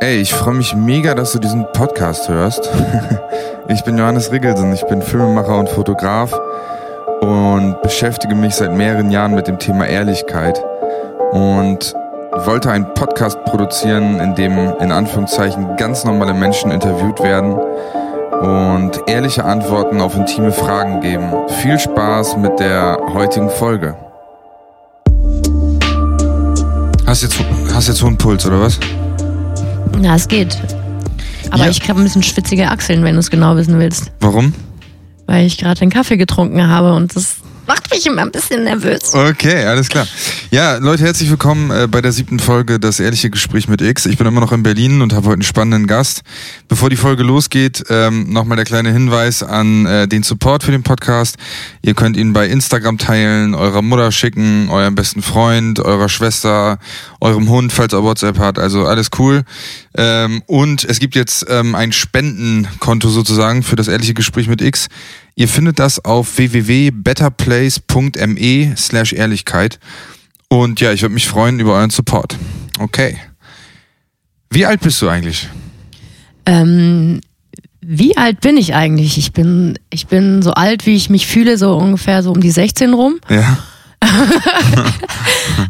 Ey, ich freue mich mega, dass du diesen Podcast hörst. ich bin Johannes Riggelsen, ich bin Filmemacher und Fotograf und beschäftige mich seit mehreren Jahren mit dem Thema Ehrlichkeit und wollte einen Podcast produzieren, in dem in Anführungszeichen ganz normale Menschen interviewt werden und ehrliche Antworten auf intime Fragen geben. Viel Spaß mit der heutigen Folge. Hast jetzt, hast jetzt hohen Puls, oder was? Ja, es geht. Aber Ja. ich habe ein bisschen schwitzige Achseln, wenn du es genau wissen willst. Warum? Weil ich gerade den Kaffee getrunken habe und das macht mich immer ein bisschen nervös. Okay, alles klar. Ja, Leute, herzlich willkommen äh, bei der siebten Folge Das ehrliche Gespräch mit X. Ich bin immer noch in Berlin und habe heute einen spannenden Gast. Bevor die Folge losgeht, ähm, nochmal der kleine Hinweis an äh, den Support für den Podcast. Ihr könnt ihn bei Instagram teilen, eurer Mutter schicken, eurem besten Freund, eurer Schwester, eurem Hund, falls er WhatsApp hat. Also alles cool. Ähm, und es gibt jetzt ähm, ein Spendenkonto sozusagen für das ehrliche Gespräch mit X. Ihr findet das auf www.betterplace.me slash Ehrlichkeit. Und ja, ich würde mich freuen über euren Support. Okay. Wie alt bist du eigentlich? Ähm, wie alt bin ich eigentlich? Ich bin, ich bin so alt, wie ich mich fühle, so ungefähr so um die 16 rum. Ja.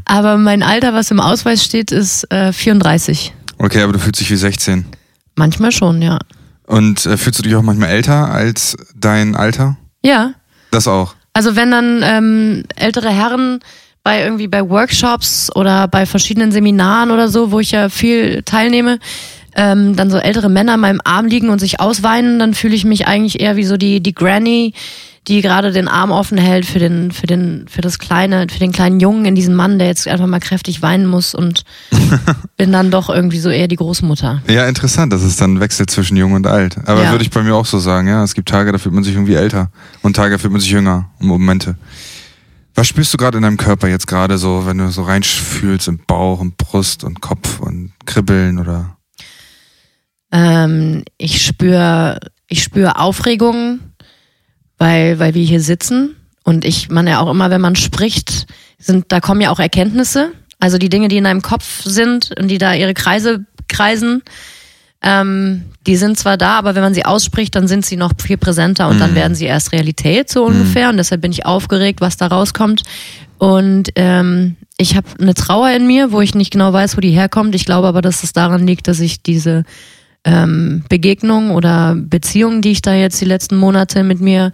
Aber mein Alter, was im Ausweis steht, ist äh, 34. Okay, aber du fühlst dich wie 16. Manchmal schon, ja. Und äh, fühlst du dich auch manchmal älter als dein Alter? Ja. Das auch. Also wenn dann ähm, ältere Herren bei irgendwie bei Workshops oder bei verschiedenen Seminaren oder so, wo ich ja viel teilnehme, ähm, dann so ältere Männer in meinem Arm liegen und sich ausweinen, dann fühle ich mich eigentlich eher wie so die die Granny, die gerade den Arm offen hält für den für den für das kleine für den kleinen Jungen in diesem Mann, der jetzt einfach mal kräftig weinen muss und bin dann doch irgendwie so eher die Großmutter. Ja, interessant, dass es dann ein Wechsel zwischen jung und alt. Aber Ja. würde ich bei mir auch so sagen, ja. Es gibt Tage, da fühlt man sich irgendwie älter. Und Tage, da fühlt man sich jünger. Momente. Was spürst du gerade in deinem Körper jetzt gerade so, wenn du so reinfühlst im Bauch und Brust und Kopf und Kribbeln oder? Ähm, ich spüre ich spüre Aufregung, weil, weil wir hier sitzen. Und ich, man ja auch immer, wenn man spricht, sind, da kommen ja auch Erkenntnisse. Also die Dinge, die in deinem Kopf sind und die da ihre Kreise kreisen, ähm, die sind zwar da, aber wenn man sie ausspricht, dann sind sie noch viel präsenter und dann werden sie erst Realität, so ungefähr. Und deshalb bin ich aufgeregt, was da rauskommt. Und ähm, ich habe eine Trauer in mir, wo ich nicht genau weiß, wo die herkommt. Ich glaube aber, dass es daran liegt, dass ich diese ähm, Begegnung oder Beziehung, die ich da jetzt die letzten Monate mit mir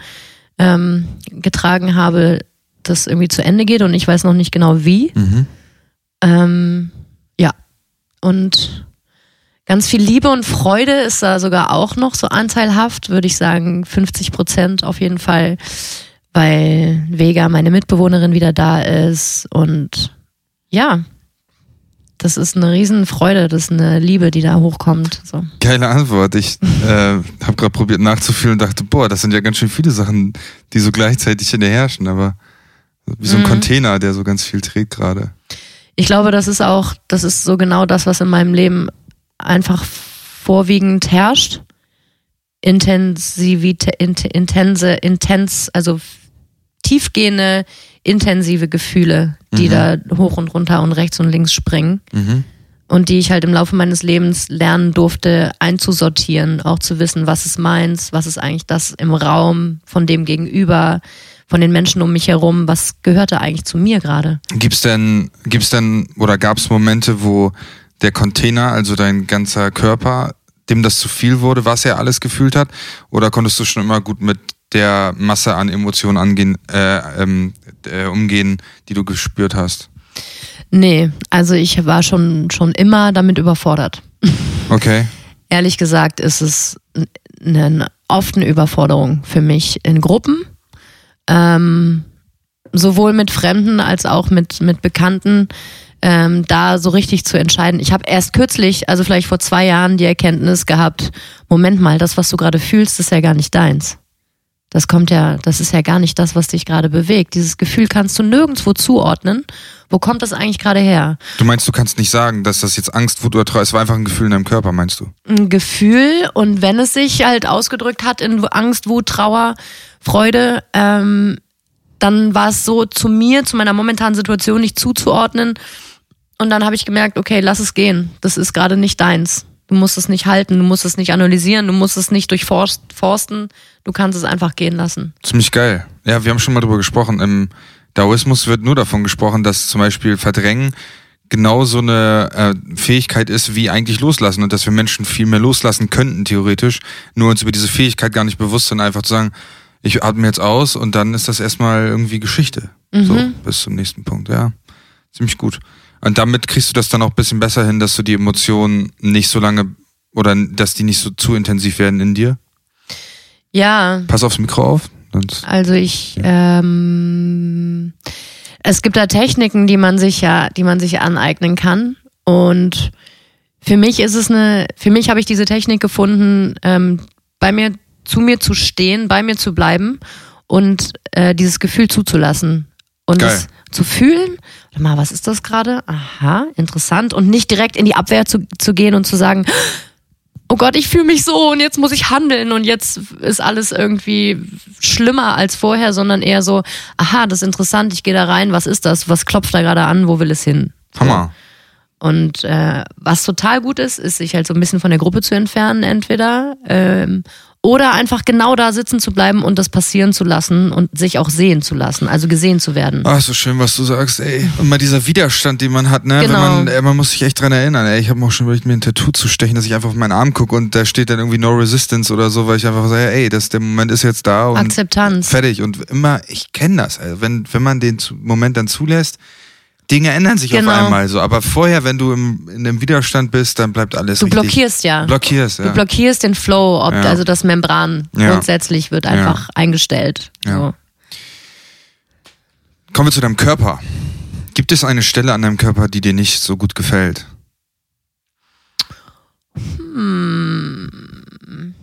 ähm, getragen habe, das irgendwie zu Ende geht und ich weiß noch nicht genau wie. Mhm. Ähm, ja. Und ganz viel Liebe und Freude ist da sogar auch noch so anteilhaft, würde ich sagen, 50 Prozent auf jeden Fall, weil Vega, meine Mitbewohnerin, wieder da ist und ja, das ist eine Riesenfreude, das ist eine Liebe, die da hochkommt. So. Geile Antwort. Ich äh, habe gerade probiert nachzufühlen und dachte, boah, das sind ja ganz schön viele Sachen, die so gleichzeitig in dir herrschen, aber wie so ein Mhm. Container, der so ganz viel trägt gerade. Ich glaube, das ist auch, das ist so genau das, was in meinem Leben einfach vorwiegend herrscht. Intensivität, int, intense, intens, also tiefgehende, intensive Gefühle, die Mhm. da hoch und runter und rechts und links springen. Mhm. Und die ich halt im Laufe meines Lebens lernen durfte, einzusortieren, auch zu wissen, was ist meins, was ist eigentlich das im Raum von dem Gegenüber, von den Menschen um mich herum, was gehörte eigentlich zu mir gerade. Gibt's denn, gibt's denn oder gab's Momente, wo der Container, also dein ganzer Körper, dem das zu viel wurde, was er alles gefühlt hat? Oder konntest du schon immer gut mit der Masse an Emotionen angehen, äh, ähm, äh, umgehen, die du gespürt hast? Nee, also ich war schon, schon immer damit überfordert. Okay. Ehrlich gesagt ist es eine, oft eine Überforderung für mich in Gruppen. Ähm, sowohl mit Fremden als auch mit, mit Bekannten, ähm, da so richtig zu entscheiden. Ich habe erst kürzlich, also vielleicht vor zwei Jahren, die Erkenntnis gehabt, Moment mal, das, was du gerade fühlst, ist ja gar nicht deins. Das kommt ja, das ist ja gar nicht das, was dich gerade bewegt. Dieses Gefühl kannst du nirgendwo zuordnen. Wo kommt das eigentlich gerade her? Du meinst, du kannst nicht sagen, dass das jetzt Angst, Wut oder Trauer, es war einfach ein Gefühl in deinem Körper, meinst du? ein Gefühl und wenn es sich halt ausgedrückt hat in Angst, Wut, Trauer, Freude, ähm, dann war es so zu mir, zu meiner momentanen Situation nicht zuzuordnen. Und dann habe ich gemerkt, okay, lass es gehen. Das ist gerade nicht deins. Du musst es nicht halten, du musst es nicht analysieren, du musst es nicht durchforsten, du kannst es einfach gehen lassen. Ziemlich geil. Ja, wir haben schon mal drüber gesprochen. Im Daoismus wird nur davon gesprochen, dass zum Beispiel Verdrängen genau so eine äh, Fähigkeit ist wie eigentlich loslassen und dass wir Menschen viel mehr loslassen könnten, theoretisch, nur uns über diese Fähigkeit gar nicht bewusst sind, einfach zu sagen, ich atme jetzt aus und dann ist das erstmal irgendwie Geschichte. Mhm. So, bis zum nächsten Punkt, ja. Ziemlich gut. Und damit kriegst du das dann auch ein bisschen besser hin, dass du die Emotionen nicht so lange oder dass die nicht so zu intensiv werden in dir? Ja. Pass aufs Mikro auf. Also ich, ja. ähm, es gibt da Techniken, die man sich ja, die man sich aneignen kann. Und für mich ist es eine, für mich habe ich diese Technik gefunden, ähm, bei mir, zu mir zu stehen, bei mir zu bleiben und äh, dieses Gefühl zuzulassen. Und Geil. es zu fühlen, warte mal, was ist das gerade? Aha, interessant. Und nicht direkt in die Abwehr zu, zu gehen und zu sagen, oh Gott, ich fühle mich so und jetzt muss ich handeln und jetzt ist alles irgendwie schlimmer als vorher, sondern eher so, aha, das ist interessant, ich gehe da rein, was ist das? Was klopft da gerade an? Wo will es hin? Hammer. Und äh, was total gut ist, ist sich halt so ein bisschen von der Gruppe zu entfernen, entweder ähm, oder einfach genau da sitzen zu bleiben und das passieren zu lassen und sich auch sehen zu lassen, also gesehen zu werden. Ach, so schön, was du sagst, ey. Und mal dieser Widerstand, den man hat, ne? Genau. Man, ey, man muss sich echt dran erinnern, ey. Ich habe auch schon überlegt, mir ein Tattoo zu stechen, dass ich einfach auf meinen Arm gucke und da steht dann irgendwie No Resistance oder so, weil ich einfach sage, ey, das, der Moment ist jetzt da und Akzeptanz. fertig. Und immer, ich kenne das, ey. Wenn, wenn man den Moment dann zulässt, Dinge ändern sich genau. auf einmal so. Aber vorher, wenn du im, in dem Widerstand bist, dann bleibt alles Du blockierst ja. Blockierst, ja. Du blockierst den Flow, ob, ja. also das Membran ja. grundsätzlich wird einfach eingestellt. So. Kommen wir zu deinem Körper. Gibt es eine Stelle an deinem Körper, die dir nicht so gut gefällt? Hm.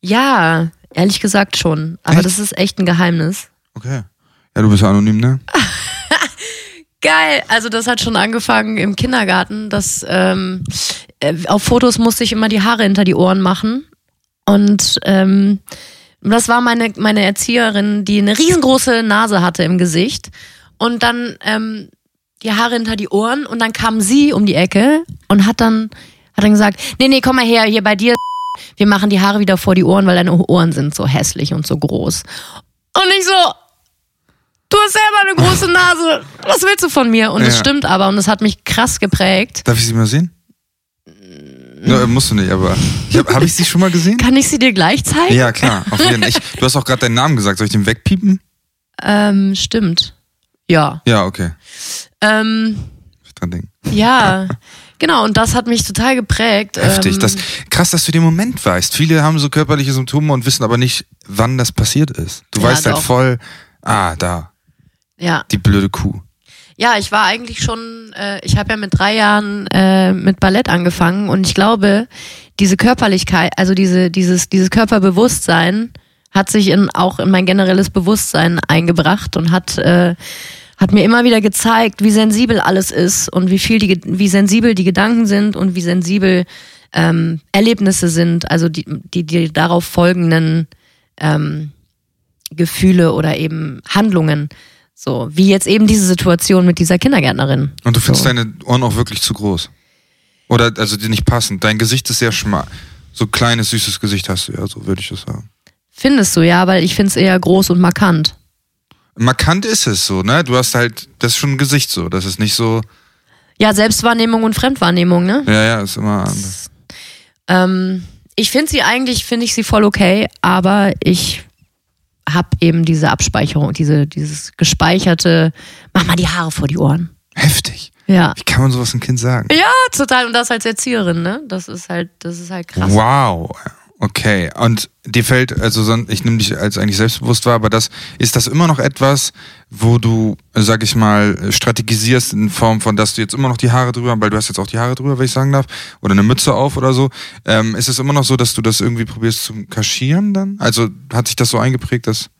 Ja, ehrlich gesagt schon. Aber echt? das ist echt ein Geheimnis. Okay. Ja, du bist anonym, ne? Geil. Also das hat schon angefangen im Kindergarten. Dass, ähm, äh, auf Fotos musste ich immer die Haare hinter die Ohren machen. Und ähm, das war meine, meine Erzieherin, die eine riesengroße Nase hatte im Gesicht. Und dann ähm, die Haare hinter die Ohren. Und dann kam sie um die Ecke und hat dann, hat dann gesagt, nee, nee, komm mal her, hier bei dir. Wir machen die Haare wieder vor die Ohren, weil deine Ohren sind so hässlich und so groß. Und ich so, du hast selber eine große Nase. Was willst du von mir? Und es ja. stimmt aber und es hat mich krass geprägt. Darf ich sie mal sehen? No, musst du nicht, aber habe hab ich sie schon mal gesehen? Kann ich sie dir gleich zeigen? Ja, klar. Auf jeden Fall. du hast auch gerade deinen Namen gesagt. Soll ich den wegpiepen? Ähm, stimmt. Ja. Ja, okay. Ähm, ich dran denken. Ja. Genau, und das hat mich total geprägt. Heftig. Ähm, das, krass, dass du den Moment weißt. Viele haben so körperliche Symptome und wissen aber nicht, wann das passiert ist. Du ja, weißt halt voll, ah, da. Ja. Die blöde Kuh. Ja, ich war eigentlich schon, äh, ich habe ja mit drei Jahren äh, mit Ballett angefangen und ich glaube, diese Körperlichkeit, also diese, dieses, dieses Körperbewusstsein hat sich in, auch in mein generelles Bewusstsein eingebracht und hat, äh, hat mir immer wieder gezeigt, wie sensibel alles ist und wie viel die, wie sensibel die Gedanken sind und wie sensibel ähm, Erlebnisse sind, also die, die, die darauf folgenden ähm, Gefühle oder eben Handlungen. So, wie jetzt eben diese Situation mit dieser Kindergärtnerin. Und du findest so. deine Ohren auch wirklich zu groß? Oder, also die nicht passen? Dein Gesicht ist sehr schmal. So kleines, süßes Gesicht hast du ja, so würde ich das sagen. Findest du, ja, weil ich finde es eher groß und markant. Markant ist es so, ne? Du hast halt, das ist schon ein Gesicht so. Das ist nicht so. Ja, Selbstwahrnehmung und Fremdwahrnehmung, ne? Ja, ja, ist immer anders. Ähm, ich finde sie eigentlich, finde ich sie voll okay, aber ich habe eben diese Abspeicherung, diese, dieses gespeicherte, mach mal die Haare vor die Ohren. Heftig. Ja. Wie kann man sowas einem Kind sagen? Ja, total. Und das als Erzieherin, ne? Das ist halt, das ist halt krass. Wow. Okay. Und dir fällt, also ich nehme dich als eigentlich selbstbewusst wahr, aber das, ist das immer noch etwas, wo du, sag ich mal, strategisierst in Form von, dass du jetzt immer noch die Haare drüber, weil du hast jetzt auch die Haare drüber, wenn ich sagen darf, oder eine Mütze auf oder so. Ähm, ist es immer noch so, dass du das irgendwie probierst zu kaschieren dann? Also hat sich das so eingeprägt, dass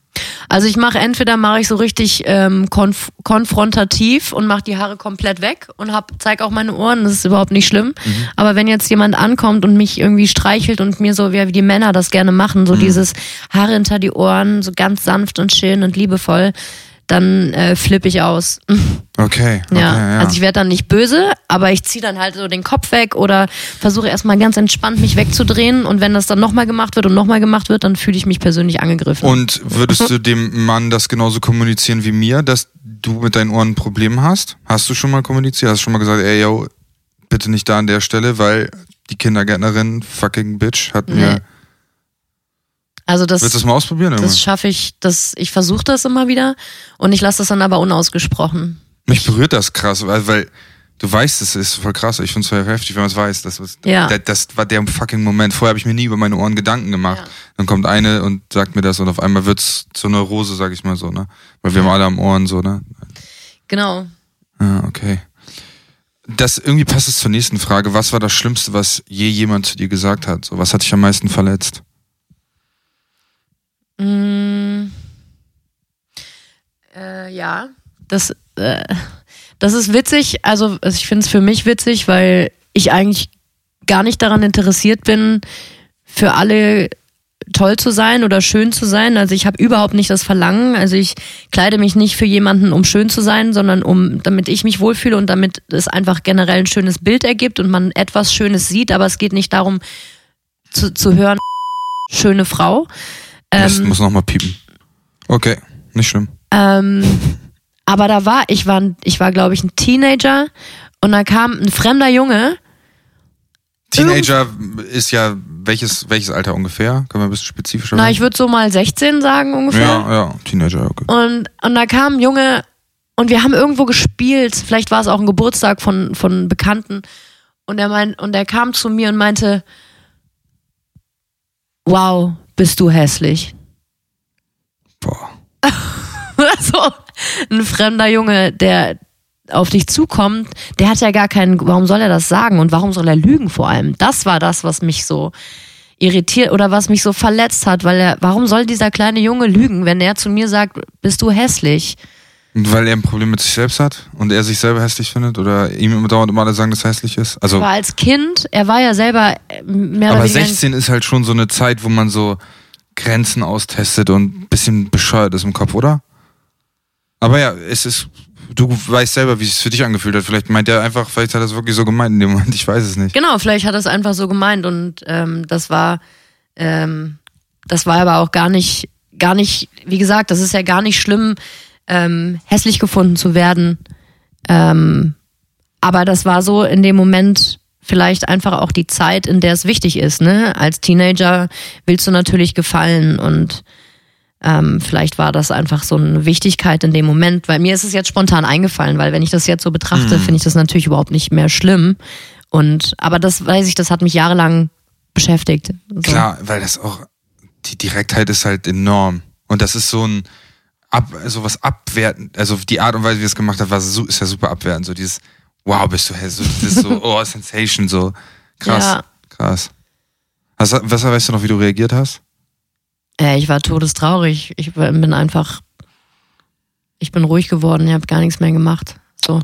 also ich mache entweder mache ich so richtig ähm, konf konfrontativ und mache die Haare komplett weg und hab, zeig auch meine Ohren, das ist überhaupt nicht schlimm. Mhm. Aber wenn jetzt jemand ankommt und mich irgendwie streichelt und mir so, wie die Männer das gerne machen, so mhm. dieses Haare hinter die Ohren, so ganz sanft und schön und liebevoll, dann äh, flippe ich aus. Okay. okay Ja, ja. also ich werde dann nicht böse, aber ich ziehe dann halt so den Kopf weg oder versuche erstmal ganz entspannt mich wegzudrehen und wenn das dann nochmal gemacht wird und nochmal gemacht wird, dann fühle ich mich persönlich angegriffen. Und würdest du dem Mann das genauso kommunizieren wie mir, dass du mit deinen Ohren ein Problem hast? Hast du schon mal kommuniziert? Hast du schon mal gesagt, ey, yo, bitte nicht da an der Stelle, weil die Kindergärtnerin, fucking Bitch, hat mir. Also das, Willst du das mal ausprobieren? Irgendwann? das schaffe ich, das, ich versuche das immer wieder und ich lasse das dann aber unausgesprochen. Mich berührt das krass, weil, weil du weißt, es ist voll krass. Ich finde es voll heftig, wenn man es weiß. Das, was, Ja. das, das war der fucking Moment. Vorher habe ich mir nie über meine Ohren Gedanken gemacht. Ja. Dann kommt eine und sagt mir das und auf einmal wird's zur Neurose, sag ich mal so, ne? Weil wir haben alle am Ohren so, ne? Genau. Ja, okay. Das irgendwie passt es zur nächsten Frage. Was war das Schlimmste, was je jemand zu dir gesagt hat? So, was hat dich am meisten verletzt? Mm, äh, ja, das, äh, das ist witzig. Also ich finde es für mich witzig, weil ich eigentlich gar nicht daran interessiert bin, für alle toll zu sein oder schön zu sein. Also ich habe überhaupt nicht das Verlangen. Also ich kleide mich nicht für jemanden, um schön zu sein, sondern um, damit ich mich wohlfühle und damit es einfach generell ein schönes Bild ergibt und man etwas Schönes sieht. Aber es geht nicht darum zu, zu hören, schöne Frau. Das Ähm, muss nochmal piepen. Okay, nicht schlimm. ähm, aber da war, ich war, ich war, glaube ich, ein Teenager und da kam ein fremder Junge. Teenager ist ja welches, welches Alter ungefähr? Können wir ein bisschen spezifischer Na, werden? ich würde so mal 16 sagen ungefähr. Ja, ja, Teenager, okay. Und, und da kam ein Junge und wir haben irgendwo gespielt. Vielleicht war es auch ein Geburtstag von, von Bekannten. Und er mein, und er kam zu mir und meinte, wow, bist du hässlich. Boah. so ein fremder Junge, der auf dich zukommt, der hat ja gar keinen, warum soll er das sagen und warum soll er lügen vor allem? Das war das, was mich so irritiert oder was mich so verletzt hat, weil er, warum soll dieser kleine Junge lügen, wenn er zu mir sagt, bist du hässlich? Weil er ein Problem mit sich selbst hat und er sich selber hässlich findet oder ihm immer dauernd immer alle sagen, dass er hässlich ist? Also, Aber als Kind, er war ja selber äh, mehr oder aber weniger. 16 ist halt schon so eine Zeit, wo man so Grenzen austestet und ein bisschen bescheuert ist im Kopf, oder? Aber ja, es ist, du weißt selber, wie es für dich angefühlt hat. Vielleicht meint er einfach, vielleicht hat er es wirklich so gemeint in dem Moment, ich weiß es nicht. Genau, vielleicht hat er es einfach so gemeint und ähm, das war, ähm, das war aber auch gar nicht, gar nicht, wie gesagt, das ist ja gar nicht schlimm, ähm, hässlich gefunden zu werden. Ähm, aber das war so in dem Moment vielleicht einfach auch die Zeit, in der es wichtig ist. Ne? Als Teenager willst du natürlich gefallen und ähm, vielleicht war das einfach so eine Wichtigkeit in dem Moment, weil mir ist es jetzt spontan eingefallen, weil wenn ich das jetzt so betrachte, finde ich das natürlich überhaupt nicht mehr schlimm. Und aber das weiß ich, das hat mich jahrelang beschäftigt. So. Klar, weil das auch, die Direktheit ist halt enorm. Und das ist so ein, ab, so was abwertend, also die Art und Weise, wie er es gemacht hat, war so, ist ja super abwertend. So dieses, wow, bist du hässlich, das ist so, oh, Sensation, so. Krass, Ja. krass. Was, was weißt du noch, wie du reagiert hast? Äh, ich war todestraurig. Ich bin einfach, ich bin ruhig geworden. Ich habe gar nichts mehr gemacht. So,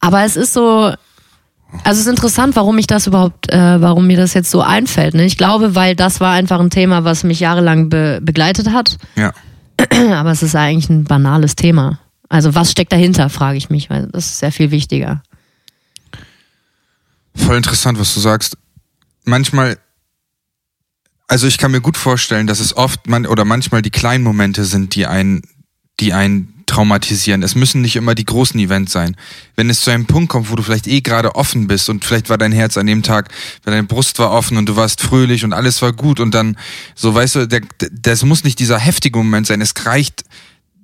aber es ist so. Also es ist interessant, warum ich das überhaupt, äh, warum mir das jetzt so einfällt. Ne? Ich glaube, weil das war einfach ein Thema, was mich jahrelang be begleitet hat. Ja. Aber es ist eigentlich ein banales Thema. Also was steckt dahinter, frage ich mich, weil das ist sehr viel wichtiger. Voll interessant, was du sagst. Manchmal, also ich kann mir gut vorstellen, dass es oft man, oder manchmal die kleinen Momente sind, die einen, die einen traumatisieren. Es müssen nicht immer die großen Events sein. Wenn es zu einem Punkt kommt, wo du vielleicht eh gerade offen bist und vielleicht war dein Herz an dem Tag, weil deine Brust war offen und du warst fröhlich und alles war gut und dann, so weißt du, der, das muss nicht dieser heftige Moment sein. Es reicht,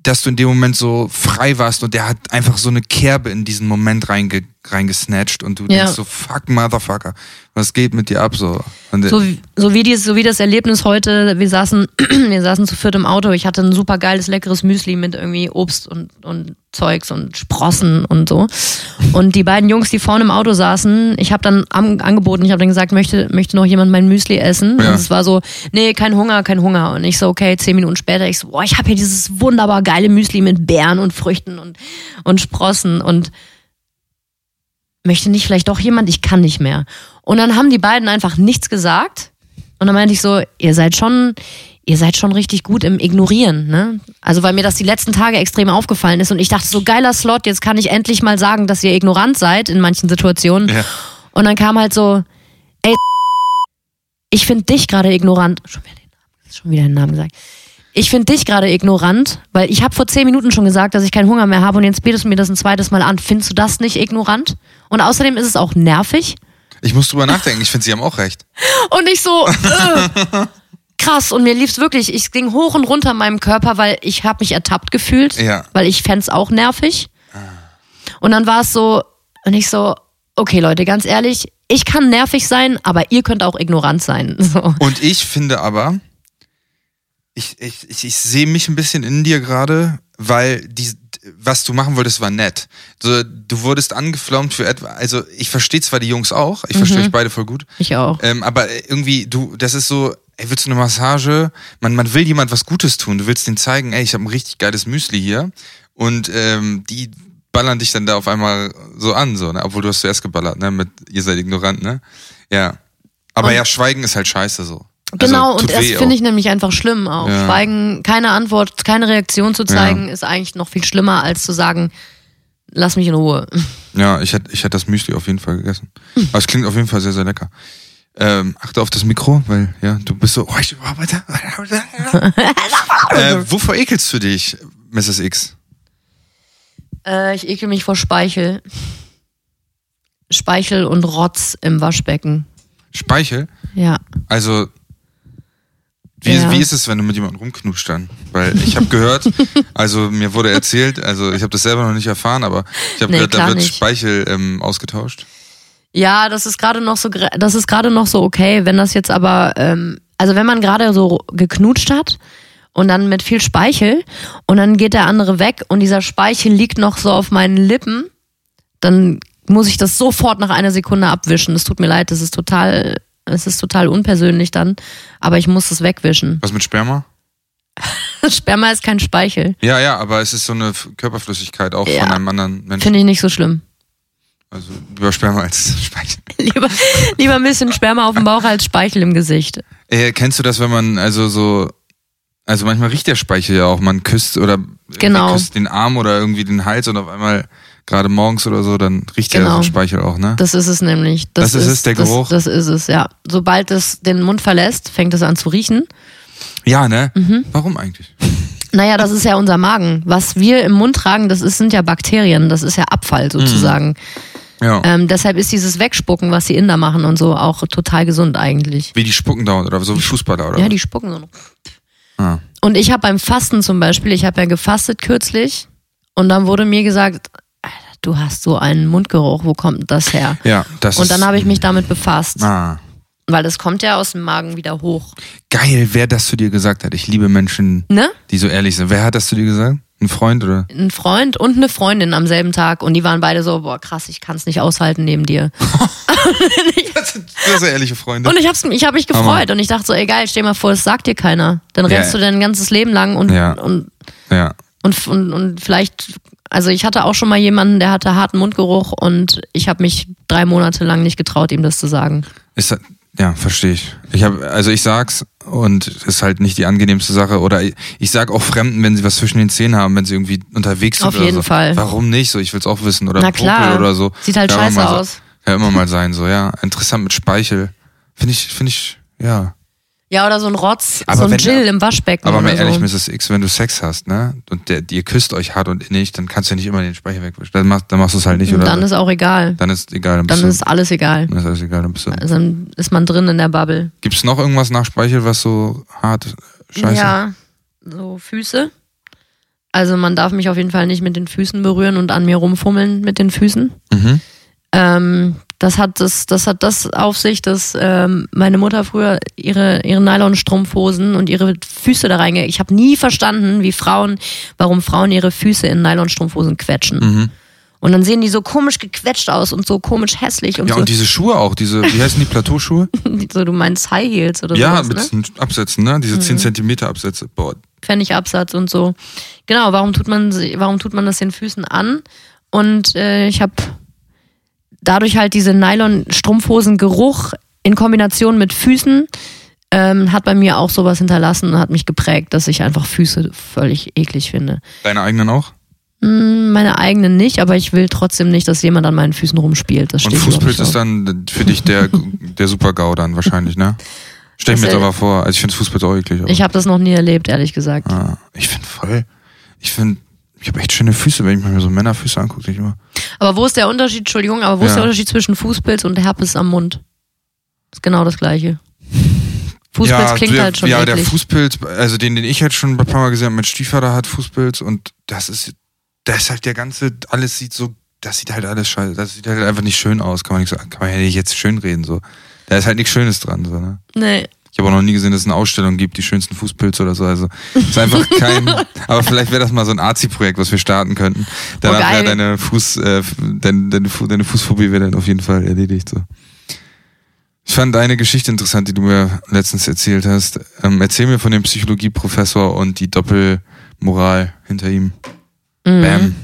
dass du in dem Moment so frei warst und der hat einfach so eine Kerbe in diesen Moment reinge, reingesnatcht und du Ja. denkst so, fuck Motherfucker, was geht mit dir ab so? Und So, wie- so wie dies, so wie das Erlebnis heute, wir saßen, wir saßen zu viert im Auto, ich hatte ein super geiles, leckeres Müsli mit irgendwie Obst und, und Zeugs und Sprossen und so. Und die beiden Jungs, die vorne im Auto saßen, ich habe dann am, angeboten, ich habe dann gesagt, möchte, möchte noch jemand mein Müsli essen? Ja. Und es war so, nee, kein Hunger, kein Hunger. Und ich so, okay, zehn Minuten später, ich so, boah, ich habe hier dieses wunderbar geile Müsli mit Beeren und Früchten und, und Sprossen und möchte nicht vielleicht doch jemand, ich kann nicht mehr. Und dann haben die beiden einfach nichts gesagt. Und dann meinte ich so, ihr seid schon, ihr seid schon richtig gut im Ignorieren, ne? Also weil mir das die letzten Tage extrem aufgefallen ist und ich dachte so geiler Slot, jetzt kann ich endlich mal sagen, dass ihr ignorant seid in manchen Situationen. Ja. Und dann kam halt so, ey, ich finde dich gerade ignorant. Schon wieder den Namen, schon wieder den Namen gesagt. Ich finde dich gerade ignorant, weil ich habe vor zehn Minuten schon gesagt, dass ich keinen Hunger mehr habe und jetzt bietest du mir das ein zweites Mal an. Findest du das nicht ignorant? Und außerdem ist es auch nervig. Ich muss drüber nachdenken, ich finde, sie haben auch recht. Und ich so, äh, krass. Und mir lief's wirklich, ich ging hoch und runter in meinem Körper, weil ich habe mich ertappt gefühlt, Ja. weil ich fänd's auch nervig. Und dann war es so, und ich so, okay Leute, ganz ehrlich, ich kann nervig sein, aber ihr könnt auch ignorant sein. So. Und ich finde aber, ich, ich, ich, ich sehe mich ein bisschen in dir gerade, weil die, was du machen wolltest, war nett. So, du wurdest angeflaumt für etwa, also ich verstehe zwar die Jungs auch, ich verstehe euch beide voll gut, Ich auch. ähm, aber irgendwie, du, das ist so, ey, willst du eine Massage? Man, man will jemand was Gutes tun, du willst denen zeigen, ey, ich habe ein richtig geiles Müsli hier und ähm, die ballern dich dann da auf einmal so an, so, ne? obwohl du hast zuerst geballert, ne, mit ihr seid ignorant, ne? Ja. Aber Und- ja, Schweigen ist halt scheiße so. Genau, Also, und das finde ich nämlich einfach schlimm auch. Ja. Schweigen, keine Antwort, keine Reaktion zu zeigen, ist eigentlich noch viel schlimmer, als zu sagen, lass mich in Ruhe. Ja, ich hätte ich hätt das Müsli auf jeden Fall gegessen. Aber es klingt auf jeden Fall sehr, sehr lecker. Ähm, achte auf das Mikro, weil, ja, du bist so, oh, ich arbeite. äh, wovor ekelst du dich, Mrs. X? Äh, ich ekel mich vor Speichel. Speichel und Rotz im Waschbecken. Speichel? Ja. Also, wie, Ja. wie ist es, wenn du mit jemandem rumknutscht dann? Weil ich habe gehört, also mir wurde erzählt, also ich habe das selber noch nicht erfahren, aber ich habe Nee, gehört, da wird nicht. Speichel ähm, ausgetauscht. Ja, das ist gerade noch so, das ist gerade noch so okay, wenn das jetzt aber, ähm, also wenn man gerade so geknutscht hat und dann mit viel Speichel und dann geht der andere weg und dieser Speichel liegt noch so auf meinen Lippen, dann muss ich das sofort nach einer Sekunde abwischen. Es tut mir leid, das ist total, es ist total unpersönlich dann, aber ich muss es wegwischen. Was mit Sperma? Sperma ist kein Speichel. Ja, ja, aber es ist so eine Körperflüssigkeit auch Ja. von einem anderen Menschen. Finde ich nicht so schlimm. Also lieber Sperma als Speichel. Lieber, lieber ein bisschen Sperma auf dem Bauch als Speichel im Gesicht. Äh, kennst du das, wenn man also so, also manchmal riecht der Speichel ja auch, man küsst oder irgendwie Genau. küsst den Arm oder irgendwie den Hals und auf einmal gerade morgens oder so, dann riecht ja Genau. so Speichel auch, ne? Das ist es nämlich. Das ist es, der Geruch? Das, das ist es, ja. Sobald es den Mund verlässt, fängt es an zu riechen. ja, ne? Mhm. Warum eigentlich? Naja, das ist ja unser Magen. Was wir im Mund tragen, das ist, sind ja Bakterien, das ist ja Abfall sozusagen. Ja. Ähm, deshalb ist dieses Wegspucken, was die Inder machen und so, auch total gesund eigentlich. Wie die spucken dauernd oder so wie Fußballer oder Ja, was? die spucken so. Ah. Und ich habe beim Fasten zum Beispiel, ich habe ja gefastet kürzlich und dann wurde mir gesagt, du hast so einen Mundgeruch, wo kommt das her? Ja, das Und dann habe ich mich damit befasst, Ah. weil das kommt ja aus dem Magen wieder hoch. Geil, wer das zu dir gesagt hat. Ich liebe Menschen, Ne? die so ehrlich sind. Wer hat das zu dir gesagt? Ein Freund oder? Ein Freund und eine Freundin am selben Tag und die waren beide so, boah krass, ich kann es nicht aushalten neben dir. Das sind sehr, ehrliche Freunde. Und ich hab's, ich hab mich gefreut Hammer. und ich dachte so, egal, stell mal vor, das sagt dir keiner. Dann Ja. rennst du dein ganzes Leben lang und, Ja. und, Ja. und, und, und vielleicht, also ich hatte auch schon mal jemanden, der hatte harten Mundgeruch und ich habe mich drei Monate lang nicht getraut, ihm das zu sagen. Ist ja, verstehe ich. Ich habe, also ich sag's und ist halt nicht die angenehmste Sache. Oder ich, ich sag auch Fremden, wenn sie was zwischen den Zähnen haben, wenn sie irgendwie unterwegs sind Auf oder jeden so. Fall. Warum nicht? So, ich will's auch wissen. Oder Na klar. oder so. Sieht halt Kann scheiße mal aus. So, kann immer mal sein, so, ja. Interessant mit Speichel. Finde ich, finde ich, ja. Ja, oder so ein Rotz, Aber so ein wenn- Jill im Waschbecken Aber mal ehrlich, so. Mrs. X, wenn du Sex hast, ne, und der, ihr küsst euch hart und innig, dann kannst du ja nicht immer den Speichel wegwischen. Dann machst, dann machst du es halt nicht, oder? Dann ist auch egal. dann ist egal. Dann, Dann bist ist alles egal. du, dann ist alles egal. Dann bist du. Also dann ist man drin in der Bubble. Gibt's noch irgendwas nach Speichel, was so hart scheiße? Ja, so Füße. Also man darf mich auf jeden Fall nicht mit den Füßen berühren und an mir rumfummeln mit den Füßen. Mhm. Ähm, das hat das, das hat das auf sich, dass ähm, meine Mutter früher ihre ihre Nylonstrumpfhosen und ihre Füße da reinge. Ich habe nie verstanden, wie Frauen, warum Frauen ihre Füße in Nylonstrumpfhosen quetschen. Mhm. Und dann sehen die so komisch gequetscht aus und so komisch hässlich und Ja, so. und diese Schuhe auch, diese, wie heißen die Plateauschuhe? so du meinst High Heels oder ja, sowas, mit ne? Absätzen, ne? Diese 10 Zentimeter Absätze. Boah. Pfennigabsatz und so. Genau, warum tut man sie- warum tut man das den Füßen an? Und äh, ich habe dadurch halt diese Nylon-Strumpfhosen-Geruch in Kombination mit Füßen ähm, hat bei mir auch sowas hinterlassen und hat mich geprägt, dass ich einfach Füße völlig eklig finde. Deine eigenen auch? Hm, Meine eigenen nicht, aber ich will trotzdem nicht, dass jemand an meinen Füßen rumspielt. Das Und Fußpilz ist dann für dich der, der Super-GAU dann wahrscheinlich, ne? Stell ich mir Das, aber vor. Also ich finde Fußpilz auch eklig. Aber. Ich habe das noch nie erlebt, ehrlich gesagt. ah, ich finde voll. Ich finde, ich habe echt schöne Füße, wenn ich mir so Männerfüße angucke. Nicht immer. Aber wo ist der Unterschied, Entschuldigung, aber wo ist Ja. der Unterschied zwischen Fußpilz und Herpes am Mund? ist genau das gleiche. Fußpilz klingt der, halt schon Ja, der eklig. Fußpilz, also den, den ich halt schon ein paar Mal gesehen habe, mein Stiefvater hat Fußpilz und das ist, das ist halt der ganze, alles sieht so, das sieht halt alles scheiße, das sieht halt einfach nicht schön aus, kann man nicht kann man ja nicht jetzt schön reden, so. Da ist halt nichts Schönes dran, so, ne? nee. Ich habe auch noch nie gesehen, dass es eine Ausstellung gibt, die schönsten Fußpilze oder so. Also ist einfach kein. aber vielleicht wäre das mal so ein Arzi-Projekt, was wir starten könnten. Danach geil. wäre deine Fuß, äh, deine, deine, deine Fußphobie wäre dann auf jeden Fall erledigt. So. Ich fand eine Geschichte interessant, die du mir letztens erzählt hast. Ähm, erzähl mir von dem Psychologieprofessor und die Doppelmoral hinter ihm. Mhm. Bam.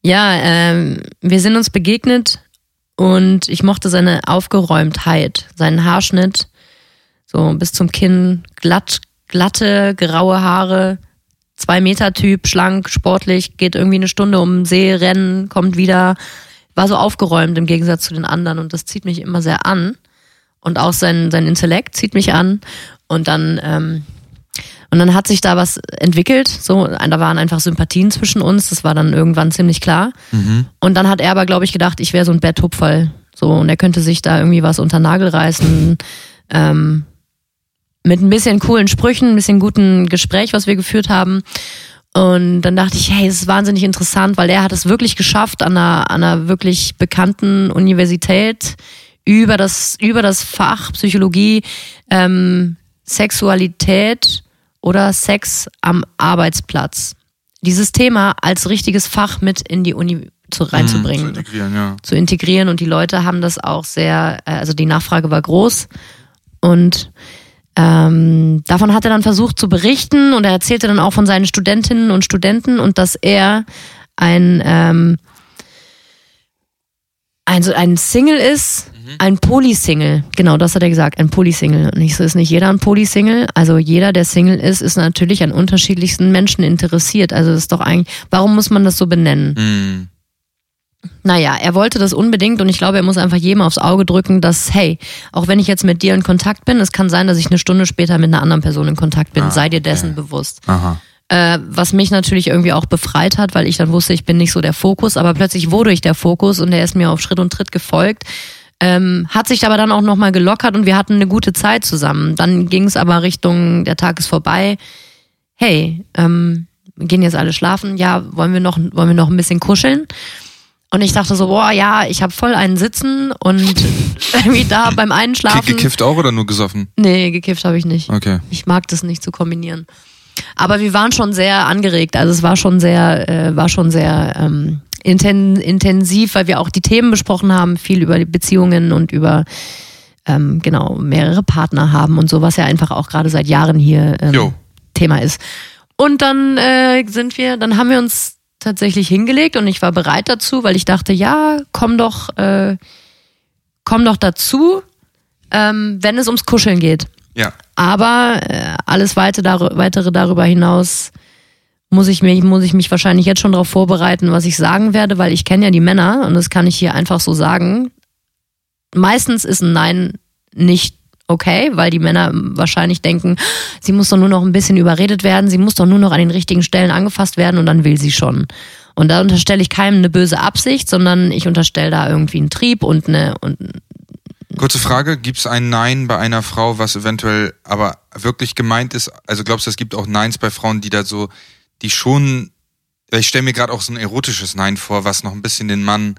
Ja, ähm, wir sind uns begegnet und ich mochte seine Aufgeräumtheit, seinen Haarschnitt, so bis zum Kinn, glatt, glatte, graue Haare, zwei Meter Typ, schlank, sportlich, geht irgendwie eine Stunde um den See, rennen, kommt wieder, war so aufgeräumt im Gegensatz zu den anderen und das zieht mich immer sehr an und auch sein, sein Intellekt zieht mich an und dann ähm, und dann hat sich da was entwickelt, so, da waren einfach Sympathien zwischen uns, das war dann irgendwann ziemlich klar. Mhm. Und dann hat er aber, glaube ich, gedacht, ich wäre so ein Betthupferl. So, und er könnte sich da irgendwie was unter Nagel reißen. Ähm, mit ein bisschen coolen Sprüchen, ein bisschen guten Gespräch, was wir geführt haben. Und dann dachte ich, hey, das ist wahnsinnig interessant, weil er hat es wirklich geschafft, an einer, an einer wirklich bekannten Universität über das, über das Fach Psychologie, ähm, Sexualität oder Sex am Arbeitsplatz. Dieses Thema als richtiges Fach mit in die Uni zu, Zu reinzubringen integrieren, ja. zu integrieren und die Leute haben das auch sehr, äh, also die Nachfrage war groß und ähm, davon hat er dann versucht zu berichten und er erzählte dann auch von seinen Studentinnen und Studenten und dass er ein ähm, ein, ein Single ist, ein Polysingle. Genau, das hat er gesagt, ein Polysingle. Und ich so, ist nicht jeder ein Polysingle. Also jeder, der Single ist, ist natürlich an unterschiedlichsten Menschen interessiert. Also ist doch eigentlich, warum muss man das so benennen? Mhm. Naja, er wollte das unbedingt und ich glaube, er muss einfach jedem aufs Auge drücken, dass, hey, auch wenn ich jetzt mit dir in Kontakt bin, es kann sein, dass ich eine Stunde später mit einer anderen Person in Kontakt bin. Ah, Sei dir dessen okay. bewusst. Aha. Äh, was mich natürlich irgendwie auch befreit hat, weil ich dann wusste, ich bin nicht so der Fokus, aber plötzlich wurde ich der Fokus und er ist mir auf Schritt und Tritt gefolgt. Ähm, hat sich aber dann auch nochmal gelockert und wir hatten eine gute Zeit zusammen. Dann ging es aber Richtung, der Tag ist vorbei. Hey, ähm, gehen jetzt alle schlafen. Ja, wollen wir noch, wollen wir noch ein bisschen kuscheln? Und ich dachte so, boah, ja, ich habe voll einen Sitzen und irgendwie da beim Ge Einschlafen. gekifft auch oder nur gesoffen? Nee, gekifft habe ich nicht. Okay. Ich mag das nicht zu kombinieren. Aber wir waren schon sehr angeregt. Also es war schon sehr, äh, war schon sehr ähm, inten intensiv, weil wir auch die Themen besprochen haben, viel über die Beziehungen und über ähm, genau mehrere Partner haben und so, was ja einfach auch gerade seit Jahren hier ähm. Thema ist. Und dann äh, sind wir, dann haben wir uns tatsächlich hingelegt und ich war bereit dazu, weil ich dachte, ja, komm doch, äh, komm doch dazu, ähm, wenn es ums Kuscheln geht. Ja. Aber äh, alles weite dar weitere darüber hinaus muss ich, mich, muss ich mich wahrscheinlich jetzt schon darauf vorbereiten, was ich sagen werde, weil ich kenne ja die Männer und das kann ich hier einfach so sagen. Meistens ist ein Nein nicht okay, weil die Männer wahrscheinlich denken, sie muss doch nur noch ein bisschen überredet werden, sie muss doch nur noch an den richtigen Stellen angefasst werden und dann will sie schon. Und da unterstelle ich keinem eine böse Absicht, sondern ich unterstelle da irgendwie einen Trieb und eine, und Kurze Frage, gibt es ein Nein bei einer Frau, was eventuell aber wirklich gemeint ist? Also glaubst du, es gibt auch Neins bei Frauen, die da so, die schon, ich stelle mir gerade auch so ein erotisches Nein vor, was noch ein bisschen den Mann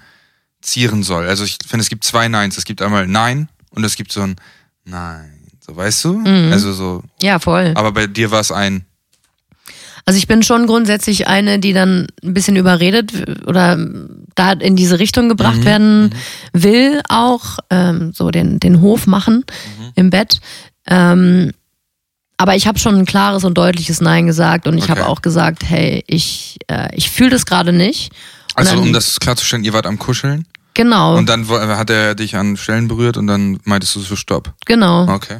zieren soll. Also ich finde, es gibt zwei Neins. Es gibt einmal Nein und es gibt so ein Nein. So weißt du? Also so, ja, voll. aber bei dir war es ein Also ich bin schon grundsätzlich eine, die dann ein bisschen überredet oder da in diese Richtung gebracht werden will, auch ähm, so den, den Hof machen im Bett. Ähm, aber ich habe schon ein klares und deutliches Nein gesagt und ich habe Okay. auch gesagt, hey, ich, äh, ich fühle das gerade nicht. Und Also um das klarzustellen, ihr wart am Kuscheln Genau, und dann wo- hat er dich an Stellen berührt und dann meintest du so Stopp. genau. Okay.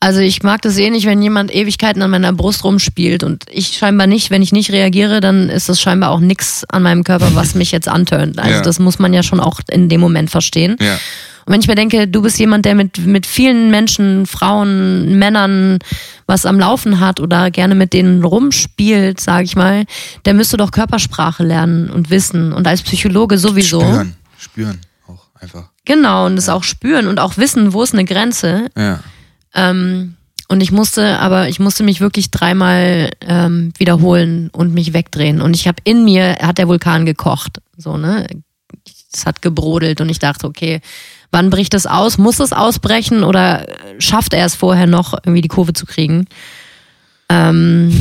Also ich mag das eh nicht, wenn jemand Ewigkeiten an meiner Brust rumspielt und ich scheinbar nicht, wenn ich nicht reagiere, dann ist das scheinbar auch nichts an meinem Körper, was mich jetzt antönt. Also Ja. das muss man ja schon auch in dem Moment verstehen. Ja. Und wenn ich mir denke, du bist jemand, der mit, mit vielen Menschen, Frauen, Männern was am Laufen hat oder gerne mit denen rumspielt, sage ich mal, der müsste doch Körpersprache lernen und wissen. Und als Psychologe sowieso. Spüren. Spüren auch einfach. Genau, und es auch spüren und auch wissen, wo ist eine Grenze. Ja. Ähm, und ich musste, aber ich musste mich wirklich dreimal ähm, wiederholen und mich wegdrehen. Und ich habe in mir, hat der Vulkan gekocht. So, ne? Es hat gebrodelt und ich dachte, okay, wann bricht das aus? Muss es ausbrechen oder schafft er es vorher noch, irgendwie die Kurve zu kriegen? Ähm,